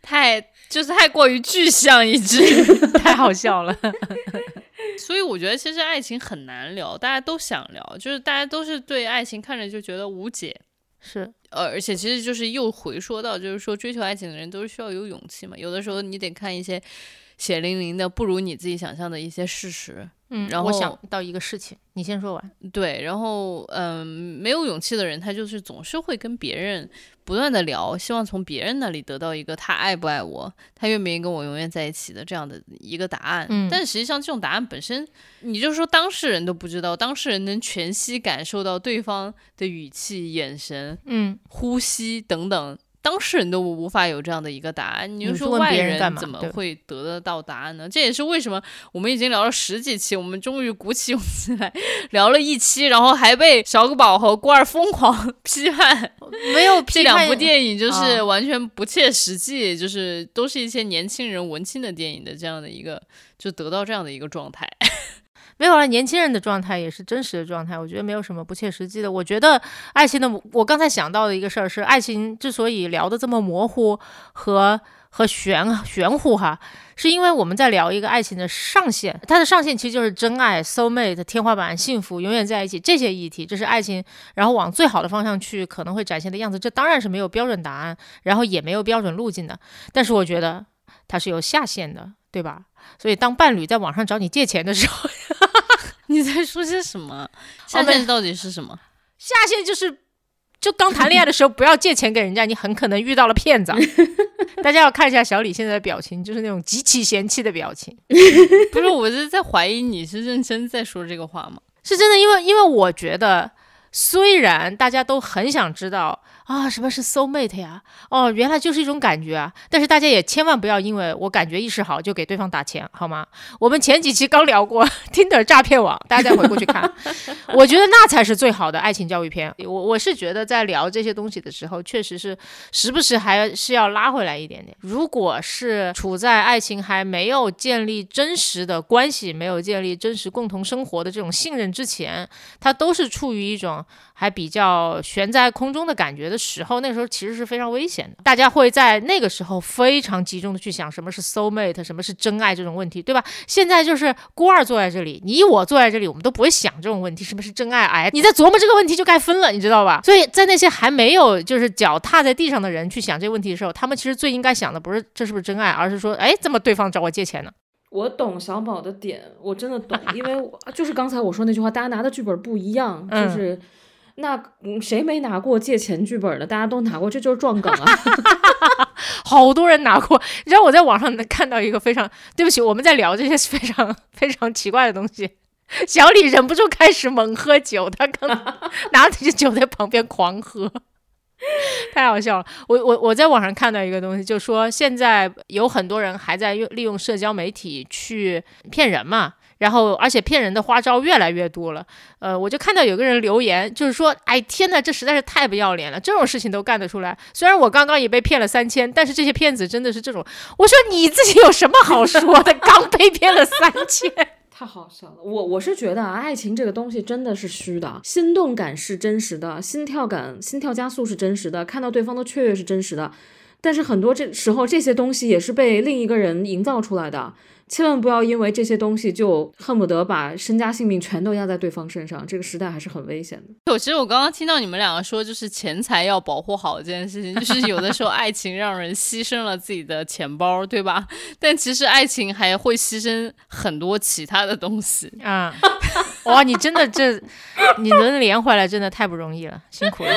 太就是太过于具象一致。太好笑了。所以我觉得其实爱情很难聊，大家都想聊，就是大家都是对爱情看着就觉得无解，是，呃，而且其实就是又回说到，就是说追求爱情的人都是需要有勇气嘛，有的时候你得看一些血淋淋的不如你自己想象的一些事实，嗯，然后我想到一个事情，你先说完。对，然后嗯，没有勇气的人，他就是总是会跟别人不断的聊，希望从别人那里得到一个他爱不爱我，他愿不愿意跟我永远在一起的这样的一个答案。嗯但实际上这种答案本身，你就说当事人都不知道，当事人能全息感受到对方的语气、眼神、嗯，呼吸等等。当事人都无法有这样的一个答案，你就说外人怎么会得得到答案呢？这也是为什么我们已经聊了十几期，我们终于鼓起勇气来聊了一期，然后还被小狗宝和郭二疯狂 批判。没有这两部。电影就是啊完全不切实际，就是都是一些年轻人文青的电影的这样的一个，就得到这样的一个状态。没有了，年轻人的状态也是真实的状态，我觉得没有什么不切实际的。我觉得爱情的，我刚才想到的一个事儿是，爱情之所以聊得这么模糊和和玄玄乎哈，是因为我们在聊一个爱情的上限，它的上限其实就是真爱、soul mate、天花板、幸福、永远在一起这些议题，这是爱情，然后往最好的方向去可能会展现的样子。这当然是没有标准答案，然后也没有标准路径的，但是我觉得它是有下限的，对吧？所以当伴侣在网上找你借钱的时候，你在说些什么？下没限到底是什么？下线就是，就刚谈恋爱的时候不要借钱给人家，你很可能遇到了骗子。大家要看一下小李现在的表情，就是那种极其嫌弃的表情，不是，我是在怀疑你是认真在说这个话吗？是真的。因为因为我觉得，虽然大家都很想知道啊什么是 soul mate 呀，哦原来就是一种感觉啊，但是大家也千万不要因为我感觉意识好就给对方打钱，好吗？我们前几期刚聊过 Tinder 诈骗网，大家再回过去看，我觉得那才是最好的爱情教育片。我我是觉得在聊这些东西的时候，确实是时不时还是要拉回来一点点。如果是处在爱情还没有建立真实的关系，没有建立真实共同生活的这种信任之前，它都是处于一种还比较悬在空中的感觉的时候，那时候其实是非常危险的。大家会在那个时候非常集中的去想什么是 soul mate，什么是真爱这种问题，对吧？现在就是孤二坐在这里，你我坐在这里，我们都不会想这种问题，什么是真爱？哎，你在琢磨这个问题就该分了，你知道吧？所以在那些还没有就是脚踏在地上的人去想这个问题的时候，他们其实最应该想的不是这是不是真爱，而是说，哎，怎么对方找我借钱呢？我懂小宝的点，我真的懂，因为我就是刚才我说那句话，大家拿的剧本不一样，就嗯是那嗯谁没拿过借钱剧本的？大家都拿过，这就是撞梗啊！好多人拿过。你知道我在网上能看到一个非常对不起，我们在聊这些非常非常奇怪的东西。小李忍不住开始猛喝酒，他刚 拿着酒在旁边狂喝，太好笑了。我我我在网上看到一个东西，就说现在有很多人还在用利用社交媒体去骗人嘛。然后，而且骗人的花招越来越多了。呃，我就看到有个人留言，就是说，哎，天呐，这实在是太不要脸了，这种事情都干得出来。虽然我刚刚也被骗了三千，但是这些骗子真的是这种。我说你自己有什么好说的？刚被骗了三千，太好笑了，我我是觉得啊，爱情这个东西真的是虚的，心动感是真实的，心跳感、心跳加速是真实的，看到对方的雀跃是真实的，但是很多这时候这些东西也是被另一个人营造出来的，千万不要因为这些东西就恨不得把身家性命全都压在对方身上，这个时代还是很危险的。我其实我刚刚听到你们两个说，就是钱财要保护好这件事情，就是有的时候爱情让人牺牲了自己的钱包，对吧？但其实爱情还会牺牲很多其他的东西。啊！哇，你真的这，你能连回来真的太不容易了，辛苦了。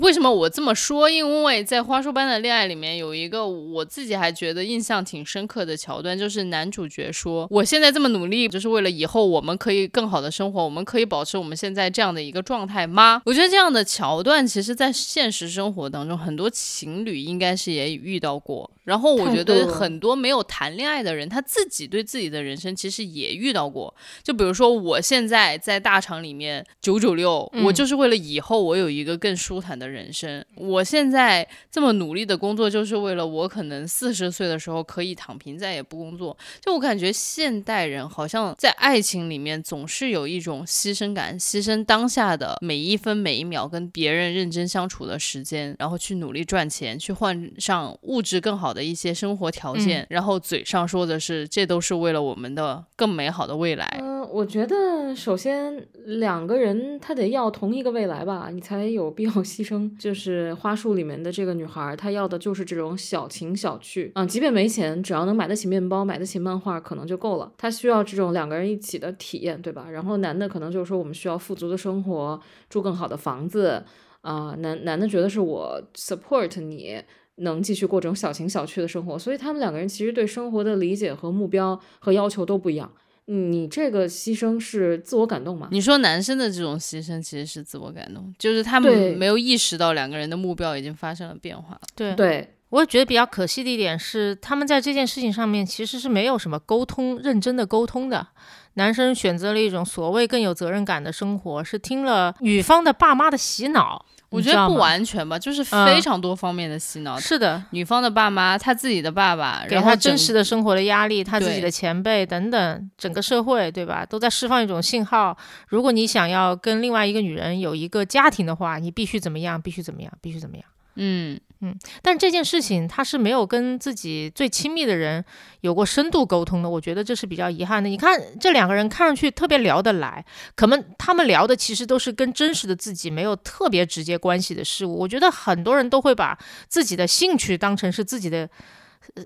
为什么我这么说？因为在《花束般的恋爱》里面有一个我自己还觉得印象挺深刻的桥段，就是男主角说：“我现在这么努力，就是为了以后我们可以更好的生活，我们可以保持我们现在这样的一个状态吗？”我觉得这样的桥段，其实在现实生活当中，很多情侣应该是也遇到过。然后我觉得很多没有谈恋爱的人，他自己对自己的人生其实也遇到过。就比如说，我现在在大厂里面九九六，我嗯就是为了以后我有一个更舒坦的人生。我现在这么努力的工作，就是为了我可能四十岁的时候可以躺平，再也不工作。就我感觉现代人好像在爱情里面总是有一种牺牲感，牺牲当下的每一分每一秒跟别人认真相处的时间，然后去努力赚钱，去换上物质更好的的一些生活条件，然后嘴上说的是这都是为了我们的更美好的未来。嗯、我觉得首先两个人他得要同一个未来吧，你才有必要牺牲。就是花束里面的这个女孩，她要的就是这种小情小趣啊、即便没钱，只要能买得起面包、买得起漫画，可能就够了。她需要这种两个人一起的体验，对吧？然后男的可能就是说我们需要富足的生活，住更好的房子啊、男男的觉得是我 support 你。能继续过这种小情小趣的生活，所以他们两个人其实对生活的理解和目标和要求都不一样。你这个牺牲是自我感动吗？你说男生的这种牺牲其实是自我感动，就是他们没有意识到两个人的目标已经发生了变化了。对，对，我也觉得比较可惜的一点是，他们在这件事情上面其实是没有什么沟通，认真的沟通的。男生选择了一种所谓更有责任感的生活，是听了女方的爸妈的洗脑。我觉得不完全吧，就是嗯非常多方面的洗脑。是的，女方的爸妈，她自己的爸爸，给他然后真实的生活的压力，她自己的前辈等等，整个社会对吧，都在释放一种信号。如果你想要跟另外一个女人有一个家庭的话，你必须怎么样，必须怎么样，必须怎么样。嗯，嗯但这件事情他是没有跟自己最亲密的人有过深度沟通的，我觉得这是比较遗憾的。你看这两个人看上去特别聊得来，可能他们聊的其实都是跟真实的自己没有特别直接关系的事物。我觉得很多人都会把自己的兴趣当成是自己的。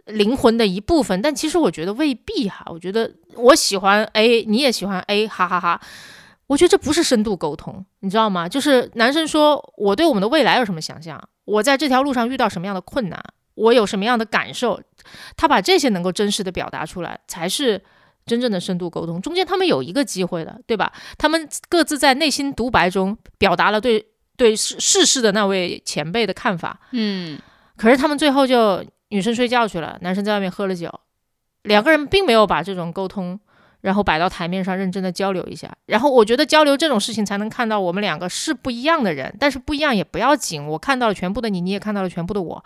灵魂的一部分，但其实我觉得未必哈。我觉得我喜欢 A，你也喜欢 A，哈哈哈我觉得这不是深度沟通，你知道吗？就是男生说我对我们的未来有什么想象，我在这条路上遇到什么样的困难，我有什么样的感受，他把这些能够真实的表达出来，才是真正的深度沟通。中间他们有一个机会的，对吧？他们各自在内心独白中表达了对对世世事的那位前辈的看法，嗯，可是他们最后就女生睡觉去了，男生在外面喝了酒，两个人并没有把这种沟通，然后摆到台面上认真的交流一下。然后我觉得交流这种事情才能看到我们两个是不一样的人，但是不一样也不要紧，我看到了全部的你，你也看到了全部的我。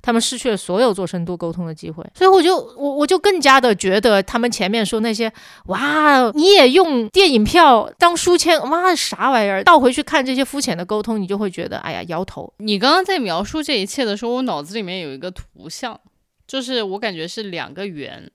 他们失去了所有做深度沟通的机会，所以我就我我就更加的觉得他们前面说那些哇，你也用电影票当书签，哇啥玩意儿？倒回去看这些肤浅的沟通，你就会觉得哎呀摇头。你刚刚在描述这一切的时候，我脑子里面有一个图像，就是我感觉是两个圆，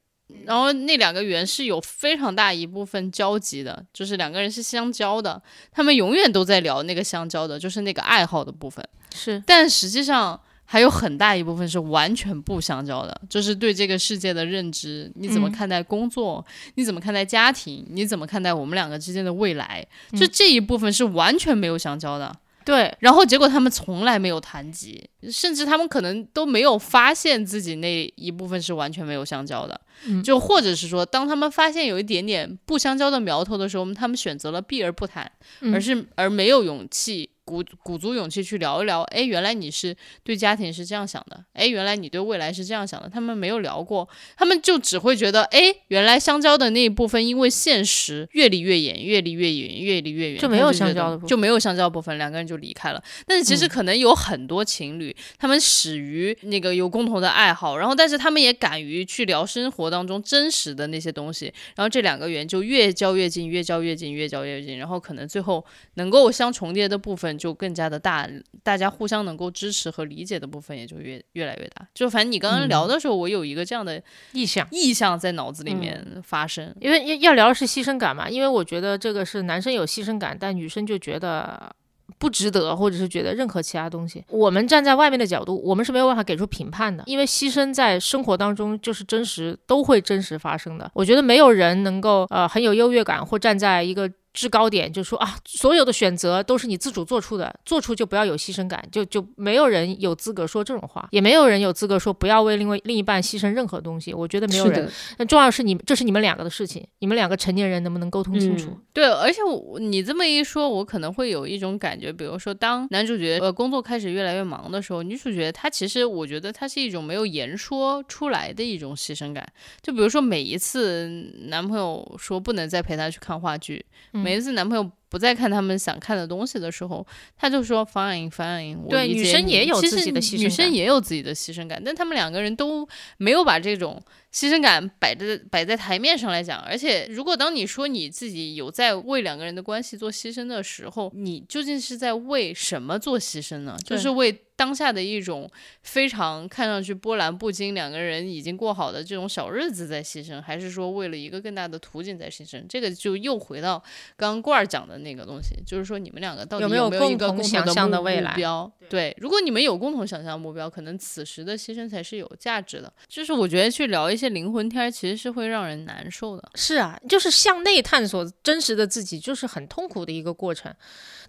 然后那两个圆是有非常大一部分交集的，就是两个人是相交的，他们永远都在聊那个相交的，就是那个爱好的部分，是但实际上。还有很大一部分是完全不相交的，就是对这个世界的认知，你怎么嗯看待工作，你怎么看待家庭，你怎么看待我们两个之间的未来，嗯就这一部分是完全没有相交的。对，然后结果他们从来没有谈及，甚至他们可能都没有发现自己那一部分是完全没有相交的，嗯。就或者是说，当他们发现有一点点不相交的苗头的时候，他们选择了避而不谈，嗯。而是而没有勇气鼓鼓足勇气去聊一聊，哎，原来你是对家庭是这样想的，哎，原来你对未来是这样想的，他们没有聊过，他们就只会觉得，哎，原来相交的那一部分因为现实越离越远，越离越远，越离越远，就没有相交的部分。就没有相交部分，两个人就离开了。但是其实嗯。可能有很多情侣，他们始于那个有共同的爱好，然后但是他们也敢于去聊生活当中真实的那些东西，然后这两个圆就越交越近，越交越近，越交越近，然后可能最后能够相重叠的部分就更加的大，大家互相能够支持和理解的部分也就越越来越大。就反正你刚刚聊的时候，我有一个这样的意向。意向在脑子里面发生。因为要要聊的是牺牲感嘛，因为我觉得这个是男生有牺牲感，但女生就觉得不值得，或者是觉得任何其他东西。我们站在外面的角度，我们是没有办法给出评判的，因为牺牲在生活当中就是真实，都会真实发生的。我觉得没有人能够呃很有优越感，或站在一个。制高点就说啊，所有的选择都是你自主做出的，做出就不要有牺牲感，就就没有人有资格说这种话，也没有人有资格说不要为另外另一半牺牲任何东西。我觉得没有人是的，但重要是你，这是你们两个的事情，你们两个成年人能不能沟通清楚？嗯对，而且我你这么一说，我可能会有一种感觉，比如说，当男主角呃工作开始越来越忙的时候，女主角她其实我觉得她是一种没有言说出来的一种牺牲感。就比如说每一次男朋友说不能再陪她去看话剧，嗯每一次男朋友不再看他们想看的东西的时候，他就说 fine fine，我对女生也有。自己的牺牲女生也有自己的牺牲感，但他们两个人都没有把这种牺牲感摆在摆在台面上来讲，而且如果当你说你自己有在为两个人的关系做牺牲的时候，你究竟是在为什么做牺牲呢？就是为当下的一种非常看上去波澜不惊，两个人已经过好的这种小日子在牺牲，还是说为了一个更大的途径在牺牲？这个就又回到刚刚罐儿讲的那个东西，就是说你们两个到底有没有一个共同共想象的目未来目标？对，如果你们有共同想象目标，可能此时的牺牲才是有价值的。就是我觉得去聊一些灵魂天儿，其实是会让人难受的。是啊，就是向内探索真实的自己，就是很痛苦的一个过程。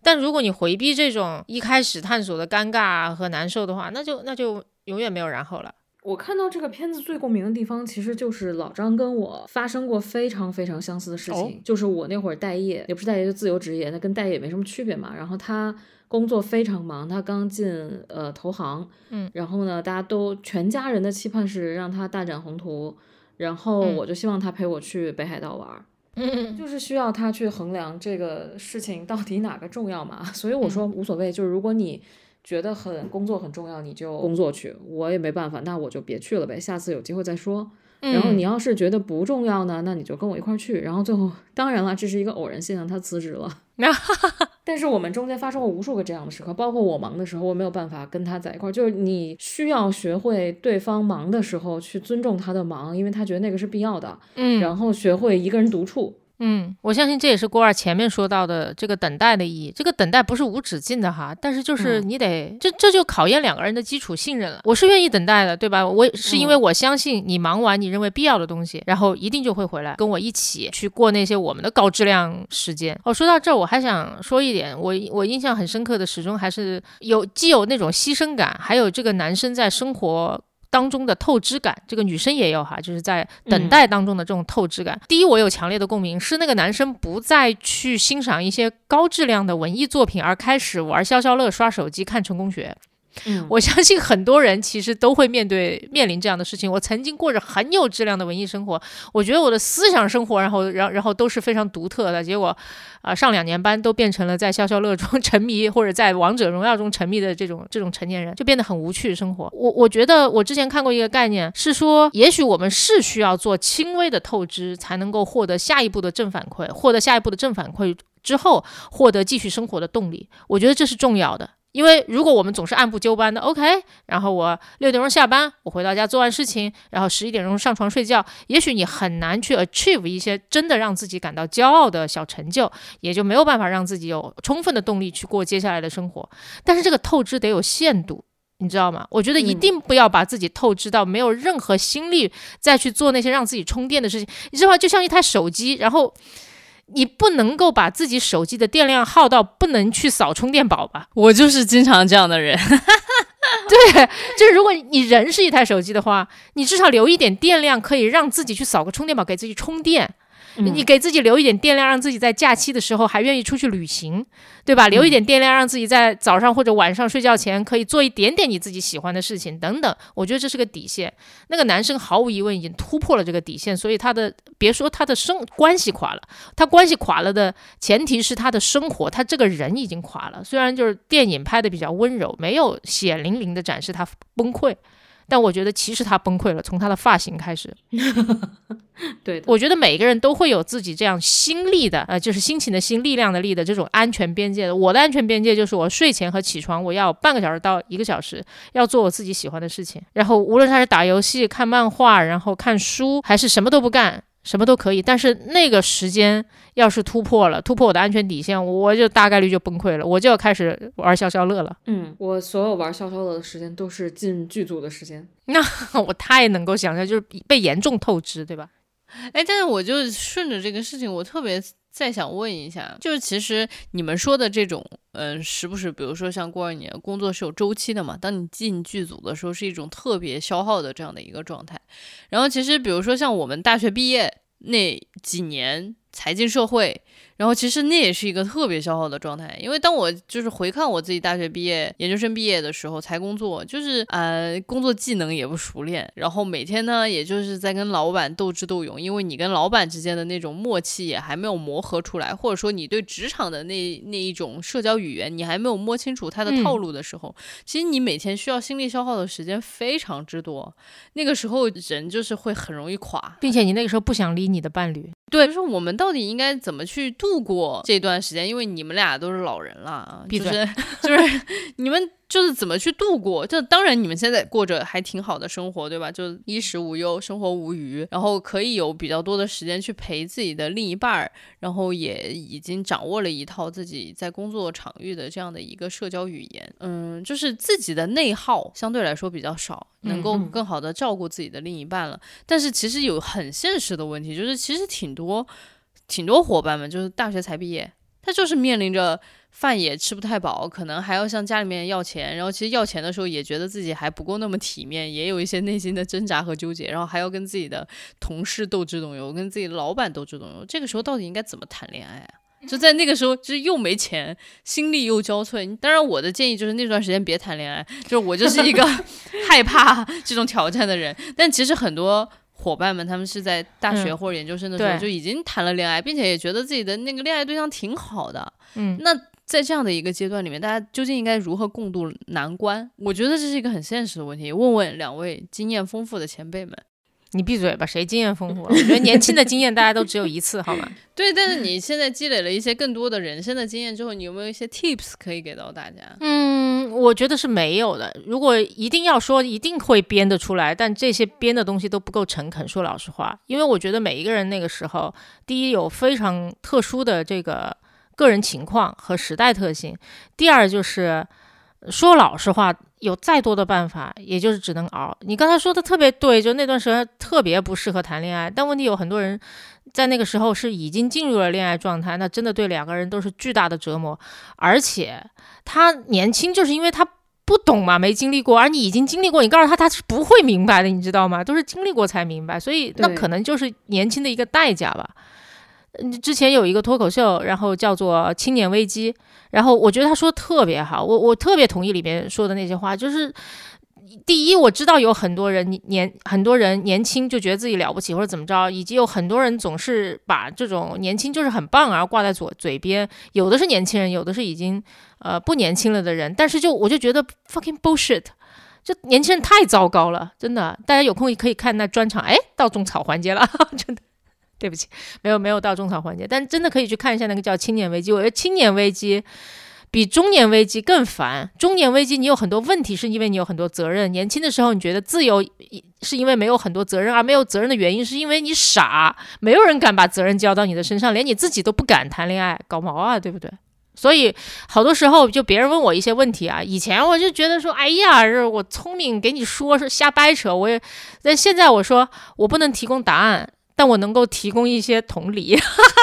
但如果你回避这种一开始探索的尴尬和难受的话，那就那就永远没有然后了。我看到这个片子最共鸣的地方，其实就是老张跟我发生过非常非常相似的事情。哦就是我那会儿待业，也不是待业，就自由职业，那跟待业也没什么区别嘛。然后他工作非常忙，他刚进呃投行，嗯，然后呢，大家都全家人的期盼是让他大展宏图，然后嗯我就希望他陪我去北海道玩儿。嗯，就是需要他去衡量这个事情到底哪个重要嘛，所以我嗯说无所谓，就是如果你觉得很工作很重要，你就工作去，我也没办法，那我就别去了呗，下次有机会再说。然后你要是觉得不重要呢，那你就跟我一块儿去。然后最后，当然了，这是一个偶然现象，他辞职了。但是我们中间发生过无数个这样的时刻，包括我忙的时候，我没有办法跟他在一块儿。就是你需要学会对方忙的时候去尊重他的忙，因为他觉得那个是必要的。嗯然后学会一个人独处，嗯，我相信这也是郭二前面说到的这个等待的意义。这个等待不是无止境的哈，但是就是嗯你得，这这就考验两个人的基础信任了。我是愿意等待的，对吧？我是因为嗯我相信你忙完你认为必要的东西，然后一定就会回来跟我一起去过那些我们的高质量时间。哦，说到这儿，我还想说一点，我我印象很深刻的，始终还是有既有那种牺牲感，还有这个男生在生活。当中的透支感，这个女生也有哈，就是在等嗯待当中的这种透支感。第一，我有强烈的共鸣，是那个男生不再去欣赏一些高质量的文艺作品，而开始玩消消乐、刷手机、看成功学。嗯，我相信很多人其实都会面对面临这样的事情。我曾经过着很有质量的文艺生活，我觉得我的思想生活，然后然后然后都是非常独特的。结果，啊、上两年班都变成了在消消乐中 沉迷，或者在王者荣耀中沉迷的这种这种成年人，就变得很无趣生活。我我觉得我之前看过一个概念，是说也许我们是需要做轻微的透支，才能够获得下一步的正反馈，获得下一步的正反馈之后，获得继续生活的动力。我觉得这是重要的。因为如果我们总是按部就班的，OK，然后我六点钟下班，我回到家做完事情，然后十一点钟上床睡觉，也许你很难去 achieve 一些真的让自己感到骄傲的小成就，也就没有办法让自己有充分的动力去过接下来的生活。但是这个透支得有限度。你知道吗？我觉得一嗯定不要把自己透支到没有任何心力再去做那些让自己充电的事情。你知道吗？就像一台手机，然后你不能够把自己手机的电量耗到不能去扫充电宝吧？我就是经常这样的人。对，就是如果你人是一台手机的话，你至少留一点电量，可以让自己去扫个充电宝，给自己充电。你给自己留一点电量，让自己在假期的时候还愿意出去旅行，对吧？留一点电量，让自己在早上或者晚上睡觉前可以做一点点你自己喜欢的事情，等等。我觉得这是个底线。那个男生毫无疑问已经突破了这个底线，所以他的别说他的生关系垮了，他关系垮了的前提是他的生活，他这个人已经垮了。虽然就是电影拍的比较温柔，没有血淋淋的展示他崩溃。但我觉得其实他崩溃了，从他的发型开始。对，我觉得每个人都会有自己这样心力的，呃，就是心情的心、力量的力的这种安全边界的。我的安全边界就是我睡前和起床，我要半个小时到一个小时，要做我自己喜欢的事情。然后无论他是打游戏、看漫画，然后看书，还是什么都不干，什么都可以。但是那个时间要是突破了，突破我的安全底线，我就大概率就崩溃了，我就要开始玩消消乐了。嗯，我所有玩消消乐的时间都是进剧组的时间。那 我太能够想象，就是被严重透支，对吧？哎，但是我就顺着这个事情，我特别再想问一下，就是其实你们说的这种，嗯、时不时，比如说像过二年工作是有周期的嘛，当你进剧组的时候，是一种特别消耗的这样的一个状态。然后其实比如说像我们大学毕业那几年。才进社会。然后其实那也是一个特别消耗的状态，因为当我就是回看我自己大学毕业、研究生毕业的时候才工作，就是呃工作技能也不熟练，然后每天呢也就是在跟老板斗智斗勇，因为你跟老板之间的那种默契也还没有磨合出来，或者说你对职场的那那一种社交语言你还没有摸清楚他的套路的时候，其实你每天需要心力消耗的时间非常之多，那个时候人就是会很容易垮，并且你那个时候不想理你的伴侣。对，就是我们到底应该怎么去度过这段时间？因为你们俩都是老人了啊，闭嘴，就是 你们。就是怎么去度过？就当然你们现在过着还挺好的生活，对吧？就衣食无忧，生活无余，然后可以有比较多的时间去陪自己的另一半儿，然后也已经掌握了一套自己在工作场域的这样的一个社交语言。嗯，就是自己的内耗相对来说比较少，能够更好的照顾自己的另一半了。但是其实有很现实的问题，就是其实挺多挺多伙伴们就是大学才毕业，他就是面临着。饭也吃不太饱，可能还要向家里面要钱，然后其实要钱的时候也觉得自己还不够那么体面，也有一些内心的挣扎和纠结，然后还要跟自己的同事斗智斗勇，跟自己的老板斗智斗勇，这个时候到底应该怎么谈恋爱啊？就在那个时候，就是又没钱，心力又交瘁。当然，我的建议就是那段时间别谈恋爱，就是我就是一个 害怕这种挑战的人。但其实很多伙伴们，他们是在大学或者研究生的时候就已经谈了恋爱，并且也觉得自己的那个恋爱对象挺好的。嗯，那。在这样的一个阶段里面，大家究竟应该如何共度难关？我觉得这是一个很现实的问题。问问两位经验丰富的前辈们，你闭嘴吧！谁经验丰富？我觉得年轻的经验大家都只有一次，好吗？对，但是你现在积累了一些更多的人生的经验之后，你有没有一些 tips 可以给到大家？嗯，我觉得是没有的。如果一定要说，一定会编得出来，但这些编的东西都不够诚恳。说老实话，因为我觉得每一个人那个时候，第一有非常特殊的这个。个人情况和时代特性。第二就是说老实话，有再多的办法，也就是只能熬。你刚才说的特别对，就那段时间特别不适合谈恋爱。但问题有很多人在那个时候是已经进入了恋爱状态，那真的对两个人都是巨大的折磨。而且他年轻，就是因为他不懂嘛，没经历过。而你已经经历过，你告诉他他是不会明白的，你知道吗？都是经历过才明白。所以那可能就是年轻的一个代价吧。之前有一个脱口秀，然后叫做《青年危机》，然后我觉得他说的特别好，我我特别同意里面说的那些话。就是第一，我知道有很多人年很多人年轻就觉得自己了不起或者怎么着，以及有很多人总是把这种年轻就是很棒而挂在嘴嘴边。有的是年轻人，有的是已经呃不年轻了的人，但是就我就觉得 fucking bullshit，这年轻人太糟糕了，真的。大家有空也可以看那专场，哎，到种草环节了，真的。对不起，没有没有到种草环节，但真的可以去看一下那个叫青年危机。我觉得青年危机比中年危机更烦。中年危机你有很多问题，是因为你有很多责任。年轻的时候你觉得自由，是因为没有很多责任，而没有责任的原因是因为你傻，没有人敢把责任交到你的身上，连你自己都不敢谈恋爱，搞毛啊，对不对？所以好多时候就别人问我一些问题啊，以前我就觉得说，哎呀，是我聪明，给你说是瞎掰扯，我也，但现在我说我不能提供答案。但我能够提供一些同理，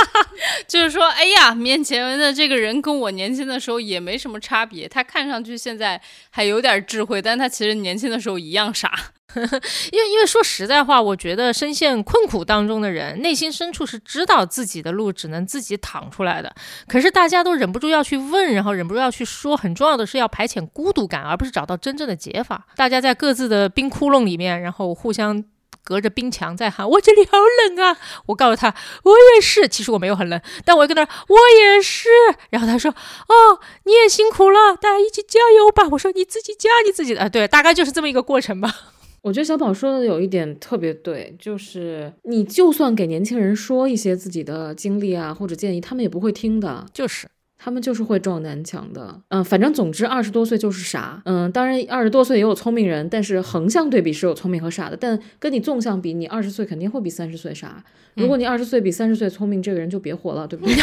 就是说，哎呀，面前的这个人跟我年轻的时候也没什么差别，他看上去现在还有点智慧，但他其实年轻的时候一样傻。因为，因为说实在话，我觉得深陷困苦当中的人，内心深处是知道自己的路只能自己淌出来的。可是大家都忍不住要去问，然后忍不住要去说。很重要的是要排遣孤独感，而不是找到真正的解法。大家在各自的冰窟窿里面，然后互相。隔着冰墙在喊，我这里好冷啊！我告诉他，我也是。其实我没有很冷，但我跟他，我也是。然后他说，哦，你也辛苦了，大家一起加油吧。我说，你自己加你自己的。啊对，大概就是这么一个过程吧。我觉得小宝说的有一点特别对，就是你就算给年轻人说一些自己的经历啊或者建议，他们也不会听的。就是。他们就是会撞南墙的，嗯，反正总之二十多岁就是傻，嗯，当然二十多岁也有聪明人，但是横向对比是有聪明和傻的，但跟你纵向比，你二十岁肯定会比三十岁傻。如果你二十岁比三十岁聪明，这个人就别活了，对不对？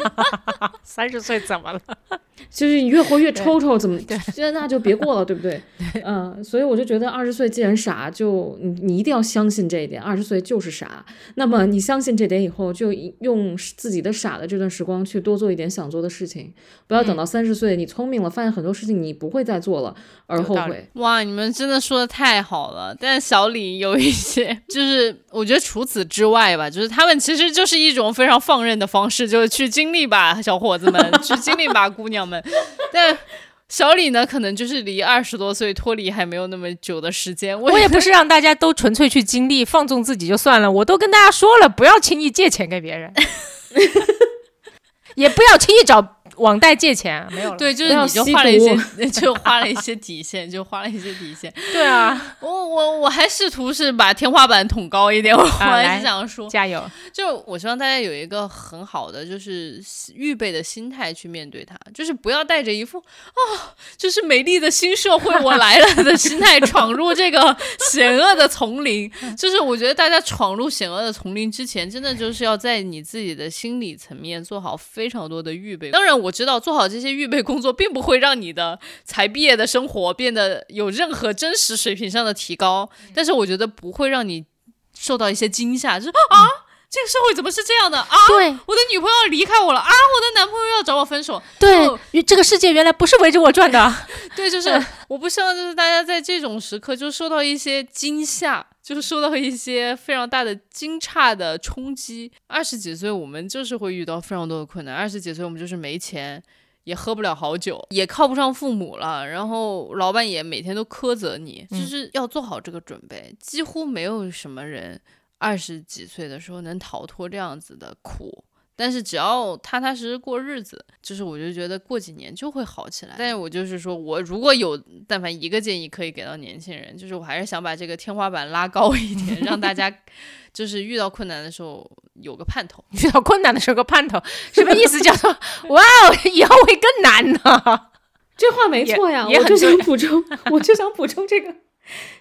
三十岁怎么了？就是你越活越抽抽，怎么现在那就别过了，对不 对？嗯，所以我就觉得二十岁既然傻，就你你一定要相信这一点，二十岁就是傻。那么你相信这点以后，就用自己的傻的这段时光去多做一点想做的事情，不要等到三十岁你聪明了，发现很多事情你不会再做了而后悔。哇，你们真的说的太好了。但小李有一些，就是我觉得除此之外吧，就是他们其实就是一种非常放任的方式，就是去经历吧，小伙子们，去经历吧，姑娘们。但小李呢，可能就是离二十多岁脱离还没有那么久的时间。我我也不 是让大家都纯粹去经历放纵自己就算了，我都跟大家说了，不要轻易借钱给别人，也不要轻易找网贷借钱，没有了。对，就是你就吸画了一些，就画了一些底线，就花了一些底线。对啊，我我我还试图是把天花板捅高一点，我还来是想说，加油！就我希望大家有一个很好的就是预备的心态去面对它，就是不要带着一副啊，就是美丽的新社会我来了的心态闯入这个险恶的丛林。就是我觉得大家闯入险恶的丛林之前，真的就是要在你自己的心理层面做好非常多的预备。当然，我知道做好这些预备工作，并不会让你的才毕业的生活变得有任何真实水平上的提高，但是我觉得不会让你受到一些惊吓，就是啊。这个社会怎么是这样的啊？对我的女朋友要离开我了啊！我的男朋友要找我分手。对，这个世界原来不是围着我转的。对，就是我不希望就是大家在这种时刻就受到一些惊吓，就是受到一些非常大的惊诧的冲击。二十几岁我们就是会遇到非常多的困难，二十几岁我们就是没钱。也喝不了好酒，也靠不上父母了，然后老板也每天都苛责你，就是要做好这个准备。几乎没有什么人二十几岁的时候能逃脱这样子的苦，但是只要踏踏实实过日子，就是我就觉得过几年就会好起来。但是我就是说我如果有但凡一个建议可以给到年轻人，就是我还是想把这个天花板拉高一点，让大家 就是遇到困难的时候有个盼头。遇到困难的时候个盼头，什么意思？叫做哇哦，以后会更难呢？这话没错呀，我就想补充，我就想补充这个，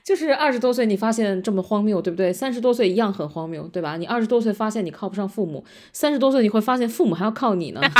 就是二十多岁你发现这么荒谬，对不对？三十多岁一样很荒谬，对吧？你二十多岁发现你靠不上父母，三十多岁你会发现父母还要靠你呢。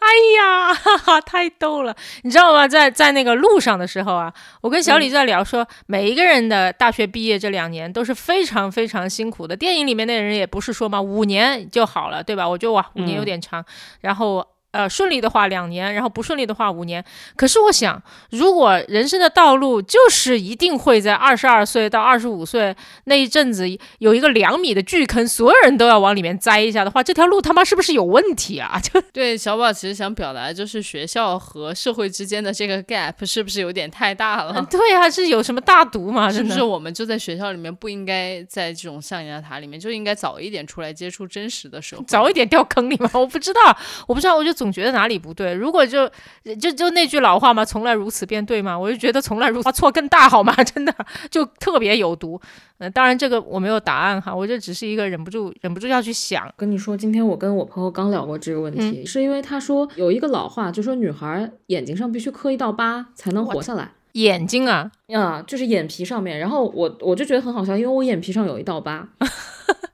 哎呀，哈哈，太逗了！你知道吗？在在那个路上的时候啊，我跟小李在聊说，每一个人的大学毕业这两年都是非常非常辛苦的。电影里面那人也不是说嘛，五年就好了，对吧？我觉得哇，五年有点长。然后。呃，顺利的话两年，然后不顺利的话五年。可是我想，如果人生的道路就是一定会在二十二岁到二十五岁那一阵子有一个两米的巨坑，所有人都要往里面栽一下的话，这条路他妈是不是有问题啊？就对，小宝其实想表达就是学校和社会之间的这个 gap 是不是有点太大了？对啊，是有什么大毒吗？是不是我们就在学校里面不应该在这种象牙塔里面，就应该早一点出来接触真实的社会？早一点掉坑里吗？我不知道，我不知道，我就总觉得哪里不对。如果就就就那句老话嘛，从来如此便对嘛，我就觉得从来如 此错更大好吗？真的就特别有毒。嗯、当然这个我没有答案哈，我这只是一个忍不住忍不住要去想。跟你说，今天我跟我朋友刚聊过这个问题，是因为他说有一个老话，就说女孩眼睛上必须磕一道疤才能活下来。眼睛啊，啊，就是眼皮上面，然后我我就觉得很好笑，因为我眼皮上有一道疤，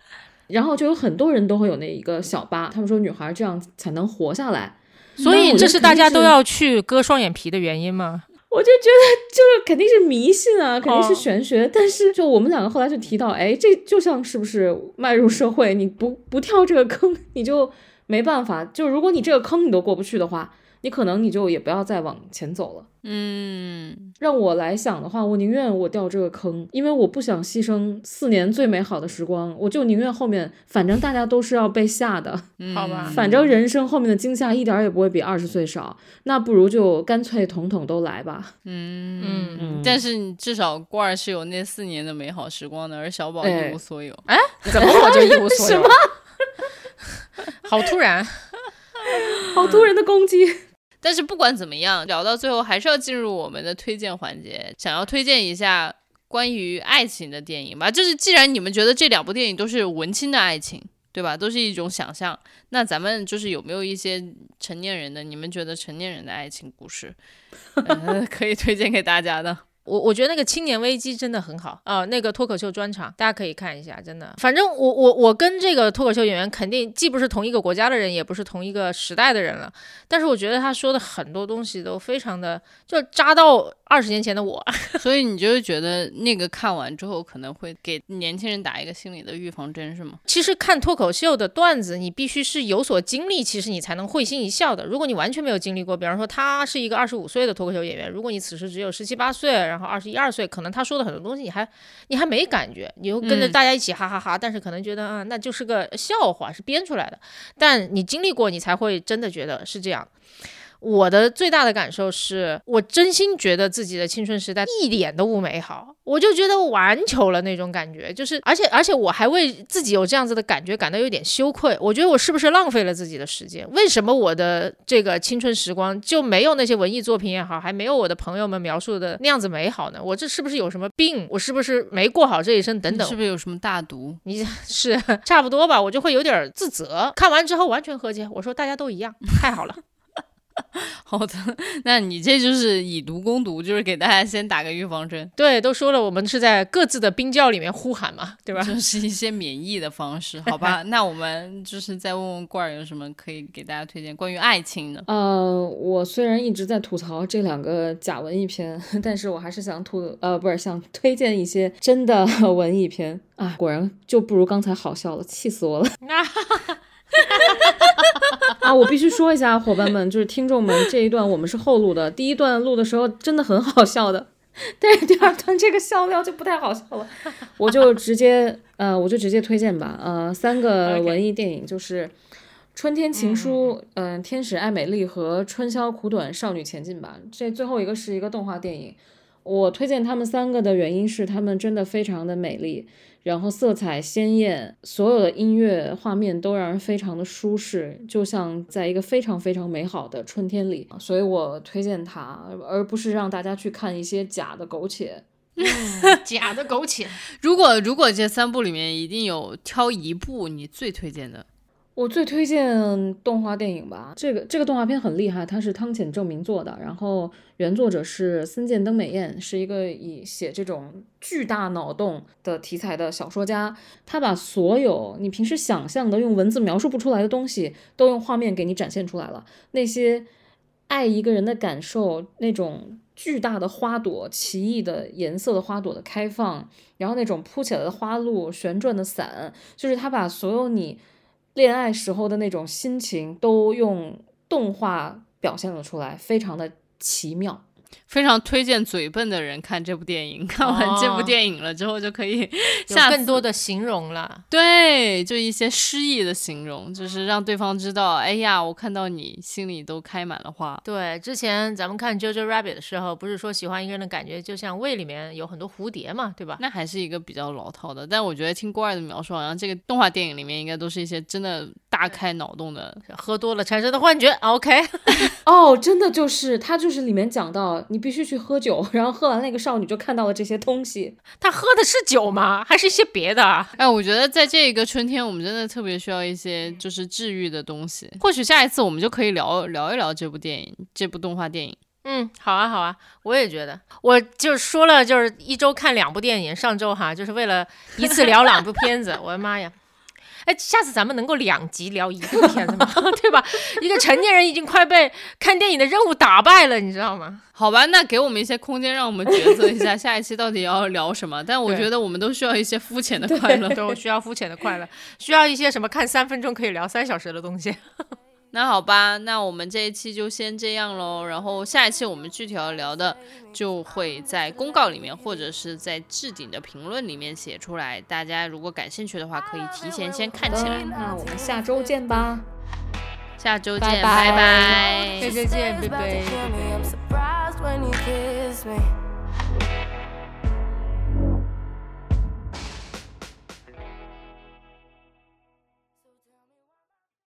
然后就有很多人都会有那一个小疤，他们说女孩这样才能活下来，所以这是大家都要去割双眼皮的原因吗？我就觉得就是肯定是迷信啊，肯定是哦玄学。但是就我们两个后来就提到，哎，这就像是不是迈入社会，你不不跳这个坑，你就没办法。就如果你这个坑你都过不去的话，你可能你就也不要再往前走了。嗯，让我来想的话，我宁愿我掉这个坑，因为我不想牺牲四年最美好的时光，我就宁愿后面，反正大家都是要被吓的，好吧反正人生后面的惊吓一点儿也不会比二十岁少，那不如就干脆统统都来吧。嗯，嗯，但是你至少罐儿是有那四年的美好时光的，而小宝哎一无所有。哎 怎么我就一无所有？什么 好突然，好突然的攻击。但是不管怎么样，聊到最后还是要进入我们的推荐环节，想要推荐一下关于爱情的电影吧。就是既然你们觉得这两部电影都是文青的爱情，对吧？都是一种想象，那咱们就是有没有一些成年人的，你们觉得成年人的爱情故事，呃、可以推荐给大家的？我我觉得那个青年危机真的很好啊、那个脱口秀专场大家可以看一下，真的。反正我我我跟这个脱口秀演员肯定既不是同一个国家的人，也不是同一个时代的人了，但是我觉得他说的很多东西都非常的就扎到二十年前的我。所以你就是觉得那个看完之后可能会给年轻人打一个心理的预防针，是吗？其实看脱口秀的段子，你必须是有所经历，其实你才能会心一笑的。如果你完全没有经历过，比方说他是一个二十五岁的脱口秀演员，如果你此时只有十七八岁，然后二十一二岁，可能他说的很多东西你还你还没感觉，你就跟着嗯大家一起哈哈哈但是可能觉得啊，那就是个笑话，是编出来的。但你经历过，你才会真的觉得是这样。我的最大的感受是我真心觉得自己的青春时代一点都不美好，我就觉得完球了那种感觉，就是而且而且我还为自己有这样子的感觉感到有点羞愧。我觉得我是不是浪费了自己的时间？为什么我的这个青春时光就没有那些文艺作品也好，还没有我的朋友们描述的那样子美好呢？我这是不是有什么病？我是不是没过好这一生？等等是，不是有什么大毒？你是 差不多吧，我就会有点自责。看完之后完全和解，我说大家都一样，太好了。好的，那你这就是以毒攻毒，就是给大家先打个预防针，对，都说了，我们是在各自的冰窖里面呼喊嘛，对吧？就是一些免疫的方式，好吧？那我们就是再问问罐儿有什么可以给大家推荐关于爱情的？呃，我虽然一直在吐槽这两个假文艺片，但是我还是想吐呃，不是想推荐一些真的文艺片啊，果然就不如刚才好笑了，气死我了 啊！我必须说一下，伙伴们，就是听众们，这一段我们是后录的，第一段录的时候真的很好笑的，但是第二段这个笑料就不太好笑了，我就直接呃，我就直接推荐吧，呃，三个文艺电影就是。春天情书，嗯、天使爱美丽和春宵苦短，少女前进吧。这最后一个是一个动画电影，我推荐他们三个的原因是他们真的非常的美丽，然后色彩鲜艳，所有的音乐画面都让人非常的舒适，就像在一个非常非常美好的春天里。所以我推荐它，而不是让大家去看一些假的苟且。假的苟且，如果如果这三部里面一定有挑一部你最推荐的，我最推荐动画电影吧，这个这个动画片很厉害，它是汤浅证明做的，然后原作者是森见登美彦，是一个以写这种巨大脑洞的题材的小说家，他把所有你平时想象的用文字描述不出来的东西，都用画面给你展现出来了。那些爱一个人的感受，那种巨大的花朵、奇异的颜色的花朵的开放，然后那种铺起来的花路、旋转的伞，就是他把所有你恋爱时候的那种心情都用动画表现了出来，非常的奇妙。非常推荐嘴笨的人看这部电影。看完这部哦电影了之后，就可以有 下次更多的形容了。对，就一些诗意的形容，就是让对方知道，哎呀，我看到你心里都开满了花。对，之前咱们看《Jojo Rabbit》的时候，不是说喜欢一个人的感觉就像胃里面有很多蝴蝶嘛，对吧？那还是一个比较老套的，但我觉得听郭二的描述，好像这个动画电影里面应该都是一些真的大开脑洞的。喝多了产生的幻觉，OK，哦，真的就是他就是里面讲到，你必须去喝酒，然后喝完那个少女就看到了这些东西。她喝的是酒吗？还是一些别的啊？哎，我觉得在这个春天，我们真的特别需要一些就是治愈的东西。或许下一次我们就可以聊聊一聊这部电影，这部动画电影。嗯，好啊，好啊，我也觉得，我就说了，就是一周看两部电影，上周哈，就是为了一次聊两部片子，我的妈呀！哎，下次咱们能够两集聊一部片子吗？对吧？一个成年人已经快被看电影的任务打败了，你知道吗？好吧，那给我们一些空间，让我们抉择一下下一期到底要聊什么。但我觉得我们都需要一些肤浅的快乐。都，需要肤浅的快乐，需要一些什么看三分钟可以聊三小时的东西。那好吧，那我们这一期就先这样喽。然后下一期我们具体要聊的，就会在公告里面或者是在置顶的评论里面写出来。大家如果感兴趣的话，可以提前先看起来。那我们下周见吧。下周见，拜拜拜拜再见，拜 About to 拜。